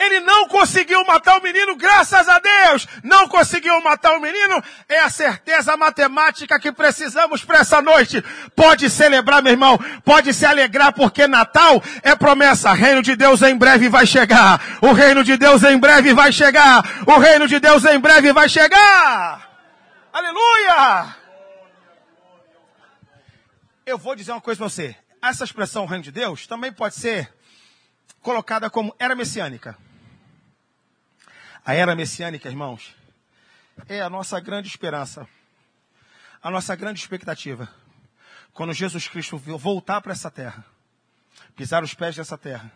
ele não conseguiu matar o menino, graças a Deus. Não conseguiu matar o menino. É a certeza matemática que precisamos para essa noite. Pode celebrar, meu irmão. Pode se alegrar, porque Natal é promessa. Reino de Deus em breve vai chegar. O reino de Deus em breve vai chegar. O reino de Deus em breve vai chegar. Aleluia! Eu vou dizer uma coisa para você essa expressão reino de Deus também pode ser colocada como era messiânica. A era messiânica, irmãos, é a nossa grande esperança, a nossa grande expectativa. Quando Jesus Cristo voltar para essa terra, pisar os pés dessa terra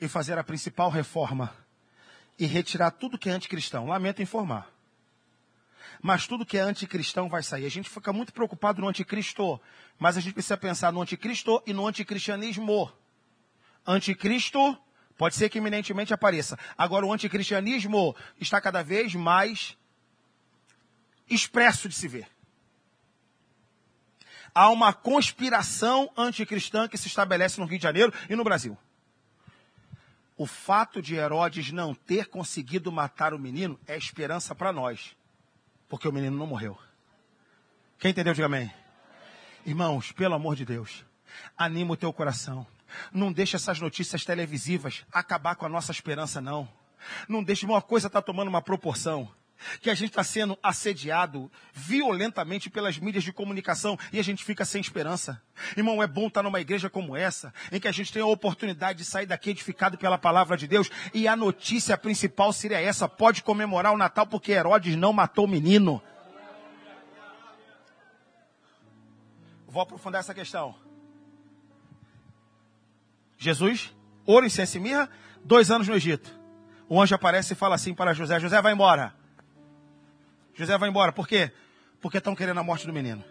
e fazer a principal reforma e retirar tudo que é anticristão. Lamento informar. Mas tudo que é anticristão vai sair. A gente fica muito preocupado no anticristo, mas a gente precisa pensar no anticristo e no anticristianismo. Anticristo pode ser que iminentemente apareça. Agora, o anticristianismo está cada vez mais expresso de se ver. Há uma conspiração anticristã que se estabelece no Rio de Janeiro e no Brasil. O fato de Herodes não ter conseguido matar o menino é esperança para nós porque o menino não morreu. Quem entendeu, diga amém. Irmãos, pelo amor de Deus, anima o teu coração. Não deixe essas notícias televisivas acabar com a nossa esperança, não. Não deixe, uma coisa está tomando uma proporção que a gente está sendo assediado violentamente pelas mídias de comunicação e a gente fica sem esperança. Irmão, é bom estar numa igreja como essa, em que a gente tem a oportunidade de sair daqui edificado pela palavra de Deus e a notícia principal seria essa: pode comemorar o Natal porque Herodes não matou o menino. Vou aprofundar essa questão. Jesus, ouro, incenso e mirra, dois anos no Egito. O anjo aparece e fala assim para José: José, vai embora. José vai embora. Por quê? Porque estão querendo a morte do menino.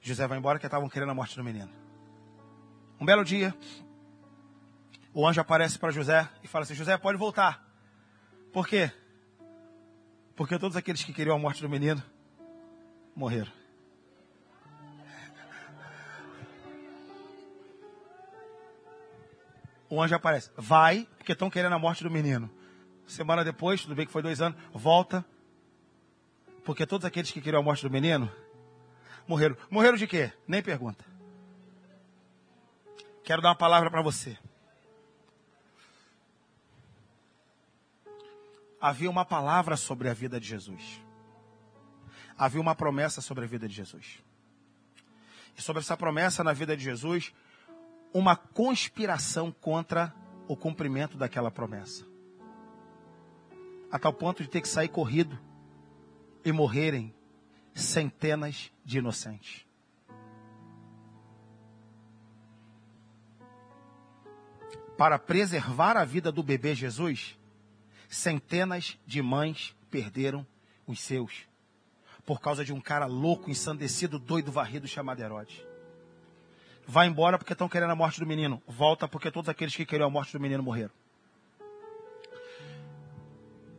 José vai embora porque estavam querendo a morte do menino. Um belo dia, o anjo aparece para José e fala assim: José, pode voltar. Por quê? Porque todos aqueles que queriam a morte do menino morreram. O anjo aparece: Vai, porque estão querendo a morte do menino. Semana depois, tudo bem que foi dois anos, volta. Porque todos aqueles que queriam a morte do menino morreram. Morreram de quê? Nem pergunta. Quero dar uma palavra para você. Havia uma palavra sobre a vida de Jesus. Havia uma promessa sobre a vida de Jesus. E sobre essa promessa na vida de Jesus, uma conspiração contra o cumprimento daquela promessa. A tal ponto de ter que sair corrido e morrerem centenas de inocentes. Para preservar a vida do bebê Jesus, centenas de mães perderam os seus por causa de um cara louco, ensandecido, doido, varrido chamado Herodes. Vai embora porque estão querendo a morte do menino. Volta porque todos aqueles que queriam a morte do menino morreram.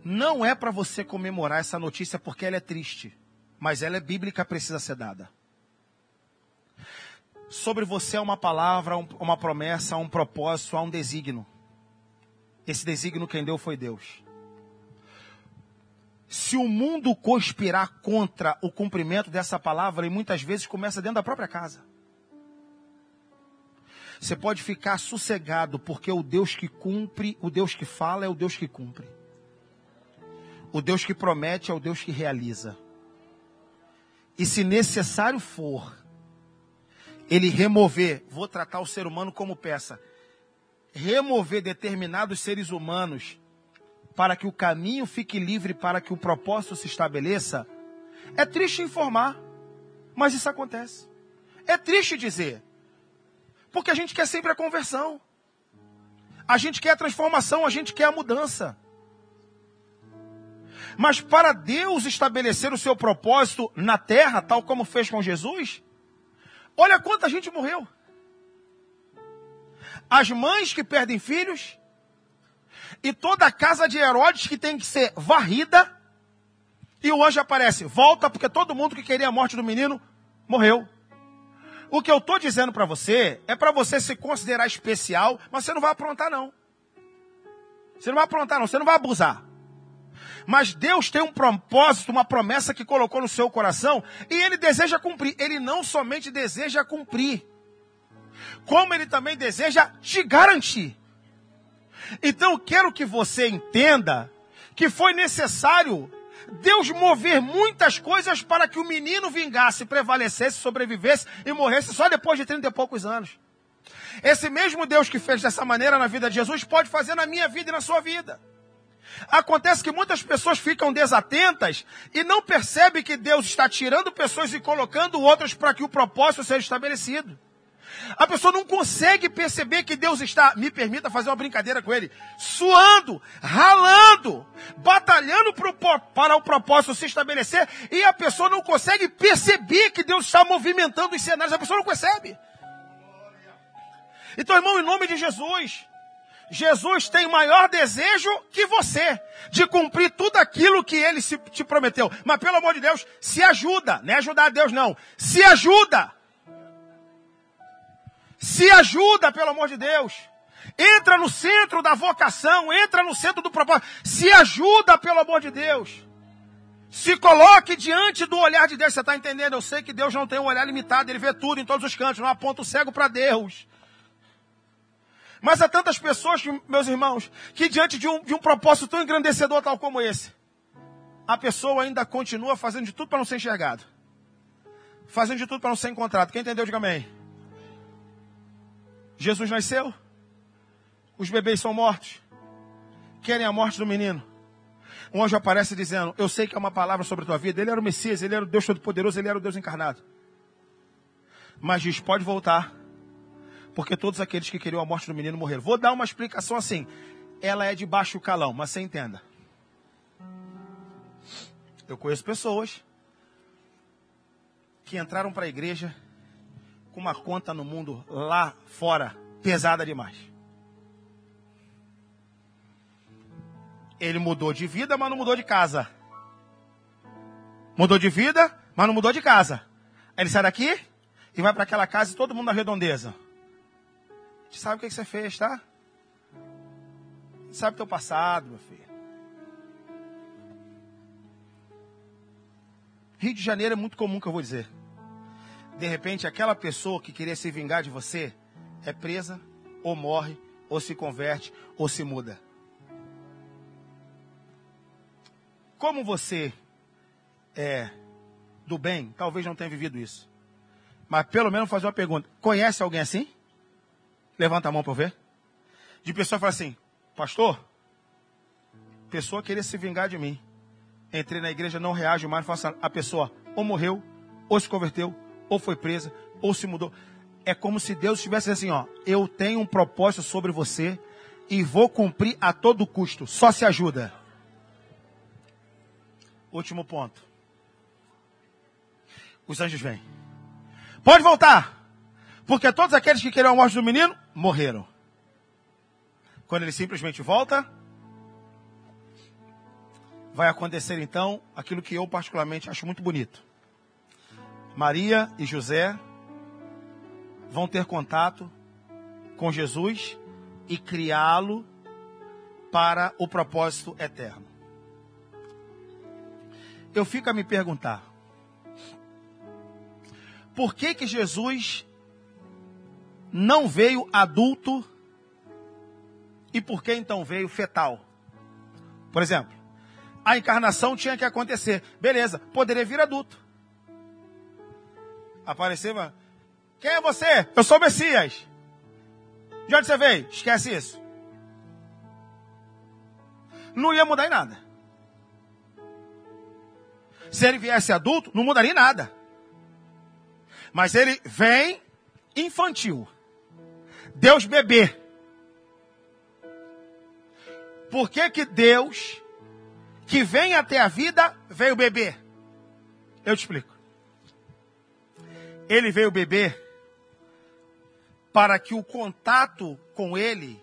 Não é para você comemorar essa notícia porque ela é triste, mas ela é bíblica, precisa ser dada. Sobre você é uma palavra, uma promessa, um propósito, há um desígnio. Esse desígnio quem deu foi Deus. Se o mundo conspirar contra o cumprimento dessa palavra, e muitas vezes começa dentro da própria casa. Você pode ficar sossegado, porque o Deus que cumpre, o Deus que fala é o Deus que cumpre. O Deus que promete é o Deus que realiza. E se necessário for, ele remover, vou tratar o ser humano como peça, remover determinados seres humanos para que o caminho fique livre, para que o propósito se estabeleça, é triste informar, mas isso acontece. É triste dizer, porque a gente quer sempre a conversão, a gente quer a transformação, a gente quer a mudança. Mas para Deus estabelecer o seu propósito na terra, tal como fez com Jesus, olha quanta gente morreu. As mães que perdem filhos, e toda a casa de Herodes que tem que ser varrida. E o anjo aparece, volta, porque todo mundo que queria a morte do menino morreu. O que eu estou dizendo para você é para você se considerar especial, mas você não vai aprontar, não. Você não vai aprontar, não, você não vai abusar. Mas Deus tem um propósito, uma promessa que colocou no seu coração e Ele deseja cumprir. Ele não somente deseja cumprir, como Ele também deseja te garantir. Então quero que você entenda que foi necessário Deus mover muitas coisas para que o menino vingasse, prevalecesse, sobrevivesse e morresse só depois de trinta e poucos anos. Esse mesmo Deus que fez dessa maneira na vida de Jesus pode fazer na minha vida e na sua vida. Acontece que muitas pessoas ficam desatentas e não percebem que Deus está tirando pessoas e colocando outras para que o propósito seja estabelecido. A pessoa não consegue perceber que Deus está, me permita fazer uma brincadeira com ele, suando, ralando, batalhando pro, para o propósito se estabelecer, e a pessoa não consegue perceber que Deus está movimentando os cenários, a pessoa não percebe. Então, irmão, em nome de Jesus, Jesus tem maior desejo que você de cumprir tudo aquilo que ele se, te prometeu. Mas pelo amor de Deus, se ajuda, não é ajudar a Deus não, se ajuda. Se ajuda, pelo amor de Deus. Entra no centro da vocação, entra no centro do propósito. Se ajuda, pelo amor de Deus. Se coloque diante do olhar de Deus. Você está entendendo? Eu sei que Deus não tem um olhar limitado, Ele vê tudo em todos os cantos, não aponta o cego para Deus. Mas há tantas pessoas, meus irmãos, que diante de um, de um propósito tão engrandecedor tal como esse, a pessoa ainda continua fazendo de tudo para não ser enxergado. Fazendo de tudo para não ser encontrado. Quem entendeu, diga amém. Jesus nasceu, os bebês são mortos, querem a morte do menino. Um anjo aparece dizendo: Eu sei que é uma palavra sobre a tua vida. Ele era o Messias, ele era o Deus Todo-Poderoso, ele era o Deus encarnado. Mas diz: Pode voltar, porque todos aqueles que queriam a morte do menino morreram. Vou dar uma explicação assim: ela é de baixo calão, mas você entenda. Eu conheço pessoas que entraram para a igreja com uma conta no mundo lá fora pesada demais. Ele mudou de vida, mas não mudou de casa. Mudou de vida, mas não mudou de casa. Aí ele sai daqui e vai para aquela casa e todo mundo na redondeza. Você sabe o que você fez, tá? Você sabe o teu passado, meu filho. Rio de Janeiro é muito comum que eu vou dizer de repente aquela pessoa que queria se vingar de você é presa, ou morre, ou se converte, ou se muda. Como você é do bem, talvez não tenha vivido isso. Mas pelo menos fazer uma pergunta: conhece alguém assim? Levanta a mão para eu ver. De pessoa fala assim, pastor, pessoa queria se vingar de mim. Entrei na igreja, não reage mais, faça a pessoa ou morreu, ou se converteu, ou foi presa, ou se mudou. É como se Deus estivesse assim, ó, eu tenho um propósito sobre você e vou cumprir a todo custo. Só se ajuda. Último ponto. Os anjos vêm. Pode voltar. Porque todos aqueles que queriam a morte do menino morreram. Quando ele simplesmente volta, vai acontecer então aquilo que eu particularmente acho muito bonito. Maria e José vão ter contato com Jesus e criá-lo para o propósito eterno. Eu fico a me perguntar: por que que Jesus não veio adulto e por que então veio fetal? Por exemplo, a encarnação tinha que acontecer. Beleza, poderia vir adulto. Aparecer, quem é você? Eu sou Messias. De onde você veio? Esquece isso. Não ia mudar em nada. Se ele viesse adulto, não mudaria em nada. Mas ele vem infantil. Deus bebê. Por que que Deus que vem até a vida veio beber. Eu te explico. Ele veio beber para que o contato com ele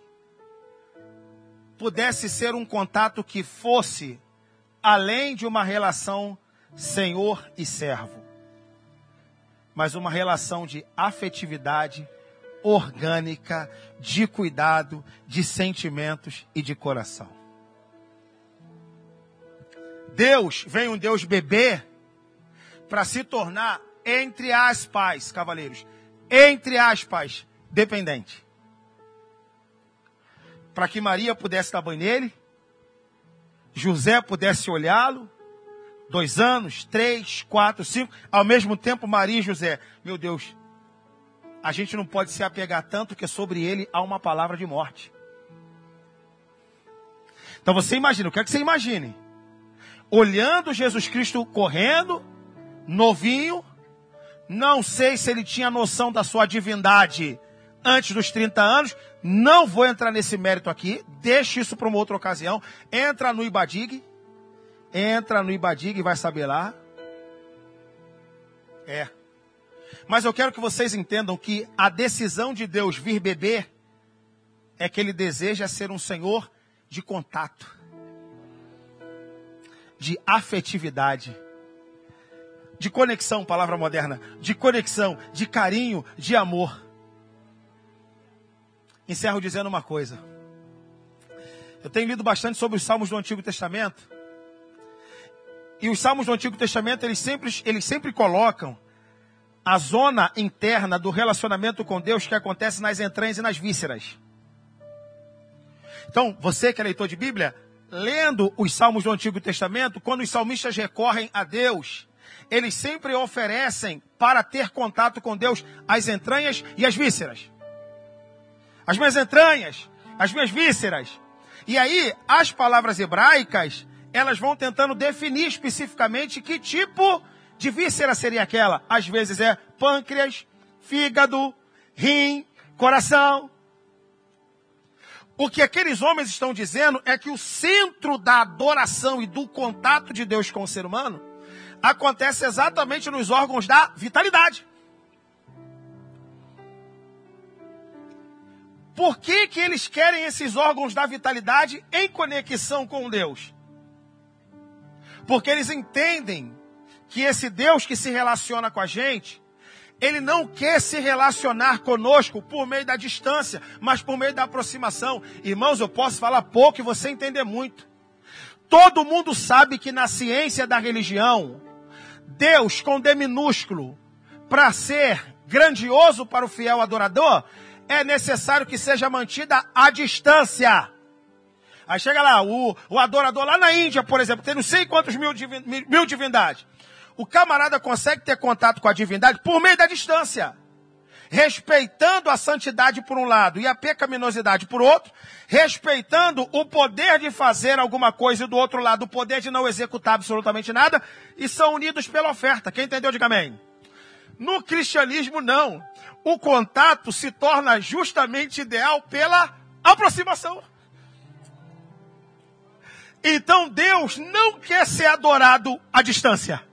pudesse ser um contato que fosse além de uma relação senhor e servo, mas uma relação de afetividade orgânica, de cuidado, de sentimentos e de coração. Deus vem um Deus bebê para se tornar, entre aspas, cavaleiros, entre aspas, dependente. Para que Maria pudesse dar banho nele, José pudesse olhá-lo, dois anos, três, quatro, cinco, ao mesmo tempo Maria e José. Meu Deus, a gente não pode se apegar tanto que sobre ele há uma palavra de morte. Então você imagina, eu quero que você imagine olhando Jesus Cristo correndo, novinho, não sei se ele tinha noção da sua divindade antes dos 30 anos, não vou entrar nesse mérito aqui, deixe isso para uma outra ocasião. Entra no Ibadig, entra no Ibadig e vai saber lá. É. Mas eu quero que vocês entendam que a decisão de Deus vir beber é que ele deseja ser um Senhor de contato de afetividade, de conexão, palavra moderna, de conexão, de carinho, de amor. Encerro dizendo uma coisa. Eu tenho lido bastante sobre os salmos do Antigo Testamento. E os salmos do Antigo Testamento, eles sempre, eles sempre colocam a zona interna do relacionamento com Deus que acontece nas entranhas e nas vísceras. Então, você que é leitor de Bíblia, lendo os salmos do Antigo Testamento, quando os salmistas recorrem a Deus, eles sempre oferecem para ter contato com Deus as entranhas e as vísceras. As minhas entranhas, as minhas vísceras. E aí, as palavras hebraicas, elas vão tentando definir especificamente que tipo de víscera seria aquela. Às vezes é pâncreas, fígado, rim, coração. O que aqueles homens estão dizendo é que o centro da adoração e do contato de Deus com o ser humano acontece exatamente nos órgãos da vitalidade. Por que, que eles querem esses órgãos da vitalidade em conexão com Deus? Porque eles entendem que esse Deus que se relaciona com a gente, ele não quer se relacionar conosco por meio da distância, mas por meio da aproximação. Irmãos, eu posso falar pouco e você entender muito. Todo mundo sabe que na ciência da religião, Deus com D minúsculo, para ser grandioso para o fiel adorador, é necessário que seja mantida a distância. Aí chega lá, o, o adorador lá na Índia, por exemplo, tem não sei quantos mil, mil divindades o camarada consegue ter contato com a divindade por meio da distância. respeitando a santidade por um lado e a pecaminosidade por outro, respeitando o poder de fazer alguma coisa e do outro lado o poder de não executar absolutamente nada, e são unidos pela oferta. Quem entendeu, diga amém. No cristianismo, não. O contato se torna justamente ideal pela aproximação. Então Deus não quer ser adorado à distância.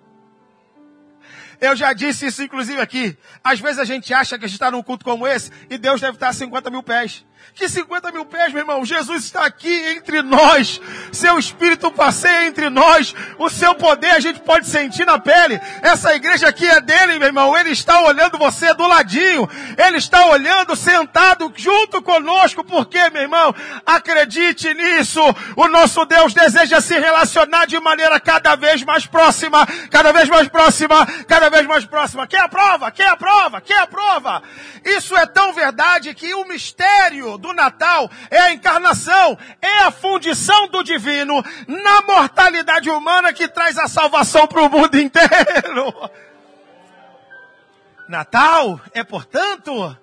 Eu já disse isso, inclusive, aqui. Às vezes a gente acha que a gente está num culto como esse e Deus deve estar a 50 mil pés. Que 50 mil pés, meu irmão? Jesus está aqui entre nós. Seu Espírito passeia entre nós. O seu poder a gente pode sentir na pele. Essa igreja aqui é dele, meu irmão. Ele está olhando você do ladinho. Ele está olhando sentado junto conosco. Por quê, meu irmão? Acredite nisso. O nosso Deus deseja se relacionar de maneira cada vez mais próxima. Cada vez mais próxima. Cada vez mais próxima. Quer a prova? Quer a prova? Quer a prova? Isso é tão verdade que o mistério do Natal é a encarnação, é a fundição do divino na mortalidade humana que traz a salvação para o mundo inteiro. Natal é, portanto,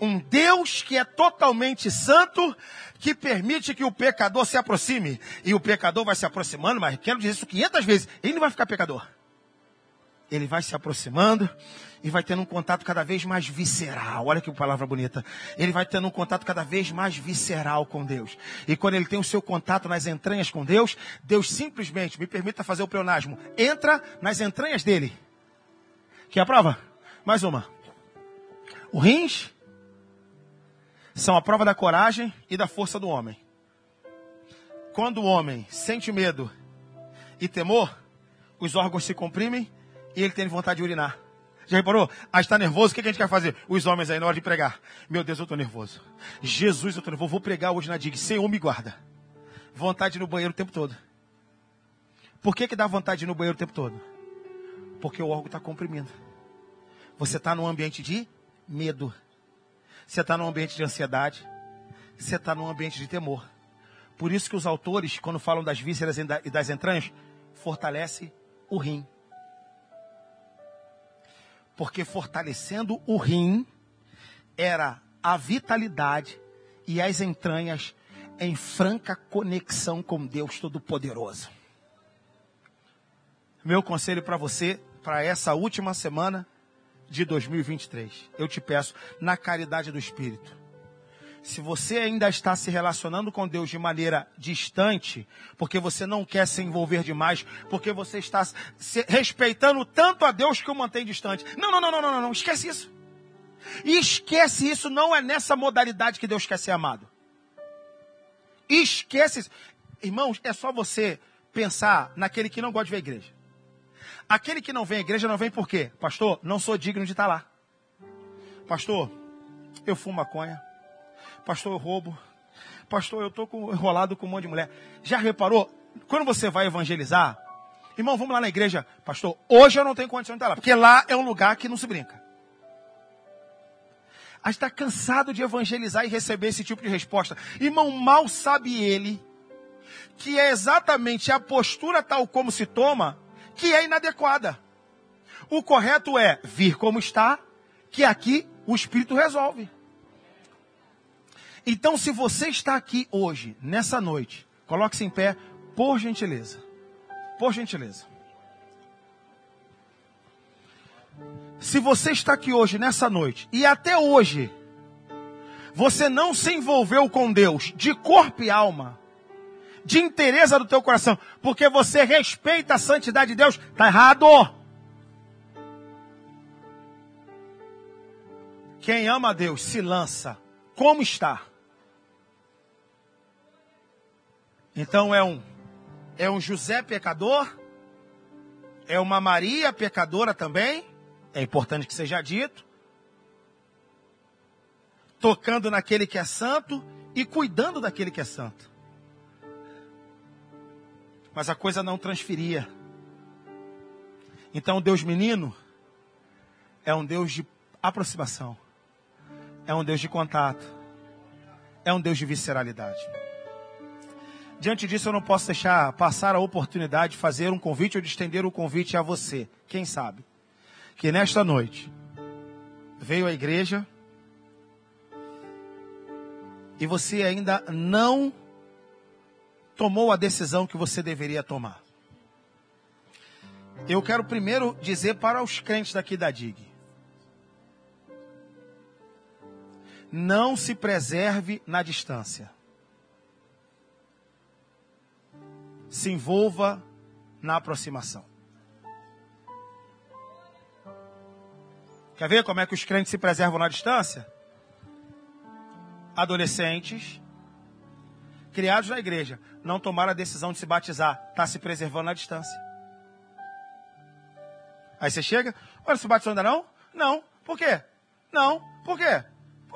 um Deus que é totalmente santo, que permite que o pecador se aproxime. E o pecador vai se aproximando, mas quero dizer isso 500 vezes, ele não vai ficar pecador. Ele vai se aproximando, e vai tendo um contato cada vez mais visceral. Olha que palavra bonita. Ele vai tendo um contato cada vez mais visceral com Deus. E quando ele tem o seu contato nas entranhas com Deus, Deus simplesmente, me permita fazer o pleonasmo, entra nas entranhas dele. Quer a prova? Mais uma. O rins são a prova da coragem e da força do homem. Quando o homem sente medo e temor, os órgãos se comprimem e ele tem vontade de urinar. Já reparou? Ah, está nervoso, o que a gente quer fazer? Os homens aí na hora de pregar. Meu Deus, eu estou nervoso. Jesus, eu estou nervoso. Vou pregar hoje na DIG. Senhor, me guarda. Vontade no banheiro o tempo todo. Por que, que dá vontade no banheiro o tempo todo? Porque o órgão está comprimindo. Você está num ambiente de medo. Você está num ambiente de ansiedade. Você está num ambiente de temor. Por isso que os autores, quando falam das vísceras e das entranhas, fortalece o rim. Porque fortalecendo o rim era a vitalidade e as entranhas em franca conexão com Deus Todo-Poderoso. Meu conselho para você, para essa última semana de 2023, eu te peço, na caridade do Espírito, se você ainda está se relacionando com Deus de maneira distante, porque você não quer se envolver demais, porque você está respeitando tanto a Deus que o mantém distante. Não, não, não, não, não, não, esquece isso. Esquece isso, não é nessa modalidade que Deus quer ser amado. Esquece isso. Irmãos, é só você pensar naquele que não gosta de ver a igreja. Aquele que não vem à igreja não vem por quê? Pastor, não sou digno de estar lá. Pastor, eu fumo maconha. Pastor, eu roubo. Pastor, eu estou enrolado com um monte de mulher. Já reparou? Quando você vai evangelizar, irmão, vamos lá na igreja. Pastor, hoje eu não tenho condição de estar lá. Porque lá é um lugar que não se brinca. A gente está cansado de evangelizar e receber esse tipo de resposta. Irmão, mal sabe ele que é exatamente a postura tal como se toma que é inadequada. O correto é vir como está, que aqui o Espírito resolve. Então, se você está aqui hoje, nessa noite, coloque-se em pé, por gentileza. Por gentileza. Se você está aqui hoje, nessa noite, e até hoje, você não se envolveu com Deus de corpo e alma, de interesse do teu coração, porque você respeita a santidade de Deus, está errado. Quem ama a Deus se lança como está. Então é um é um José pecador, é uma Maria pecadora também, é importante que seja dito. Tocando naquele que é santo e cuidando daquele que é santo. Mas a coisa não transferia. Então, Deus menino é um Deus de aproximação, é um Deus de contato, é um Deus de visceralidade. Diante disso, eu não posso deixar passar a oportunidade de fazer um convite ou de estender o convite a você. Quem sabe? Que nesta noite, veio à igreja e você ainda não tomou a decisão que você deveria tomar. Eu quero primeiro dizer para os crentes daqui da DIG: não se preserve na distância. Se envolva na aproximação. Quer ver como é que os crentes se preservam na distância? Adolescentes, criados na igreja, não tomaram a decisão de se batizar, está se preservando na distância. Aí você chega, olha, se batizou ainda não? Não. Por quê? Não. Por quê?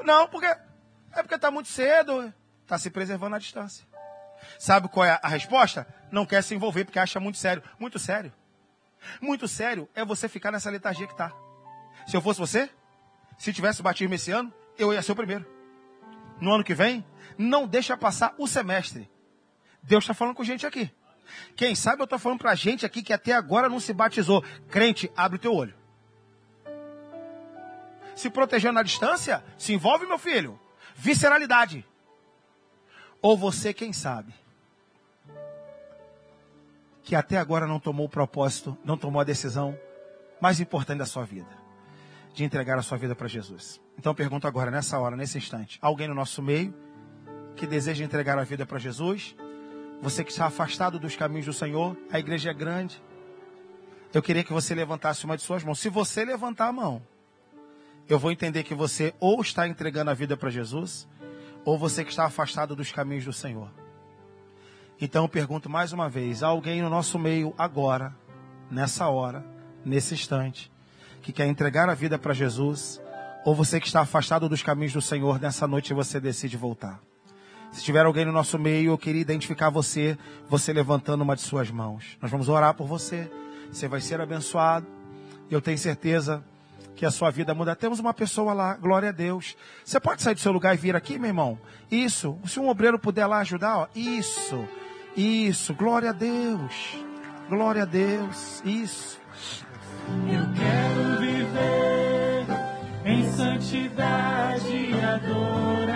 Não, porque é porque está muito cedo, está se preservando na distância. Sabe qual é a resposta? Não quer se envolver porque acha muito sério. Muito sério. Muito sério é você ficar nessa letargia que está. Se eu fosse você, se tivesse batismo esse ano, eu ia ser o primeiro. No ano que vem, não deixa passar o semestre. Deus está falando com gente aqui. Quem sabe eu estou falando para gente aqui que até agora não se batizou. Crente, abre o teu olho. Se protegendo na distância, se envolve, meu filho. Visceralidade. Ou você, quem sabe, que até agora não tomou o propósito, não tomou a decisão mais importante da sua vida, de entregar a sua vida para Jesus. Então eu pergunto agora, nessa hora, nesse instante, alguém no nosso meio que deseja entregar a vida para Jesus? Você que está afastado dos caminhos do Senhor, a igreja é grande. Eu queria que você levantasse uma de suas mãos. Se você levantar a mão, eu vou entender que você ou está entregando a vida para Jesus, ou você que está afastado dos caminhos do Senhor. Então eu pergunto mais uma vez: há alguém no nosso meio agora, nessa hora, nesse instante, que quer entregar a vida para Jesus, ou você que está afastado dos caminhos do Senhor, nessa noite você decide voltar? Se tiver alguém no nosso meio, eu queria identificar você, você levantando uma de suas mãos. Nós vamos orar por você. Você vai ser abençoado. Eu tenho certeza que a sua vida muda. Temos uma pessoa lá, glória a Deus. Você pode sair do seu lugar e vir aqui, meu irmão? Isso. Se um obreiro puder lá ajudar, ó. Isso. Isso. Glória a Deus. Glória a Deus. Isso. Eu quero viver em santidade e adoração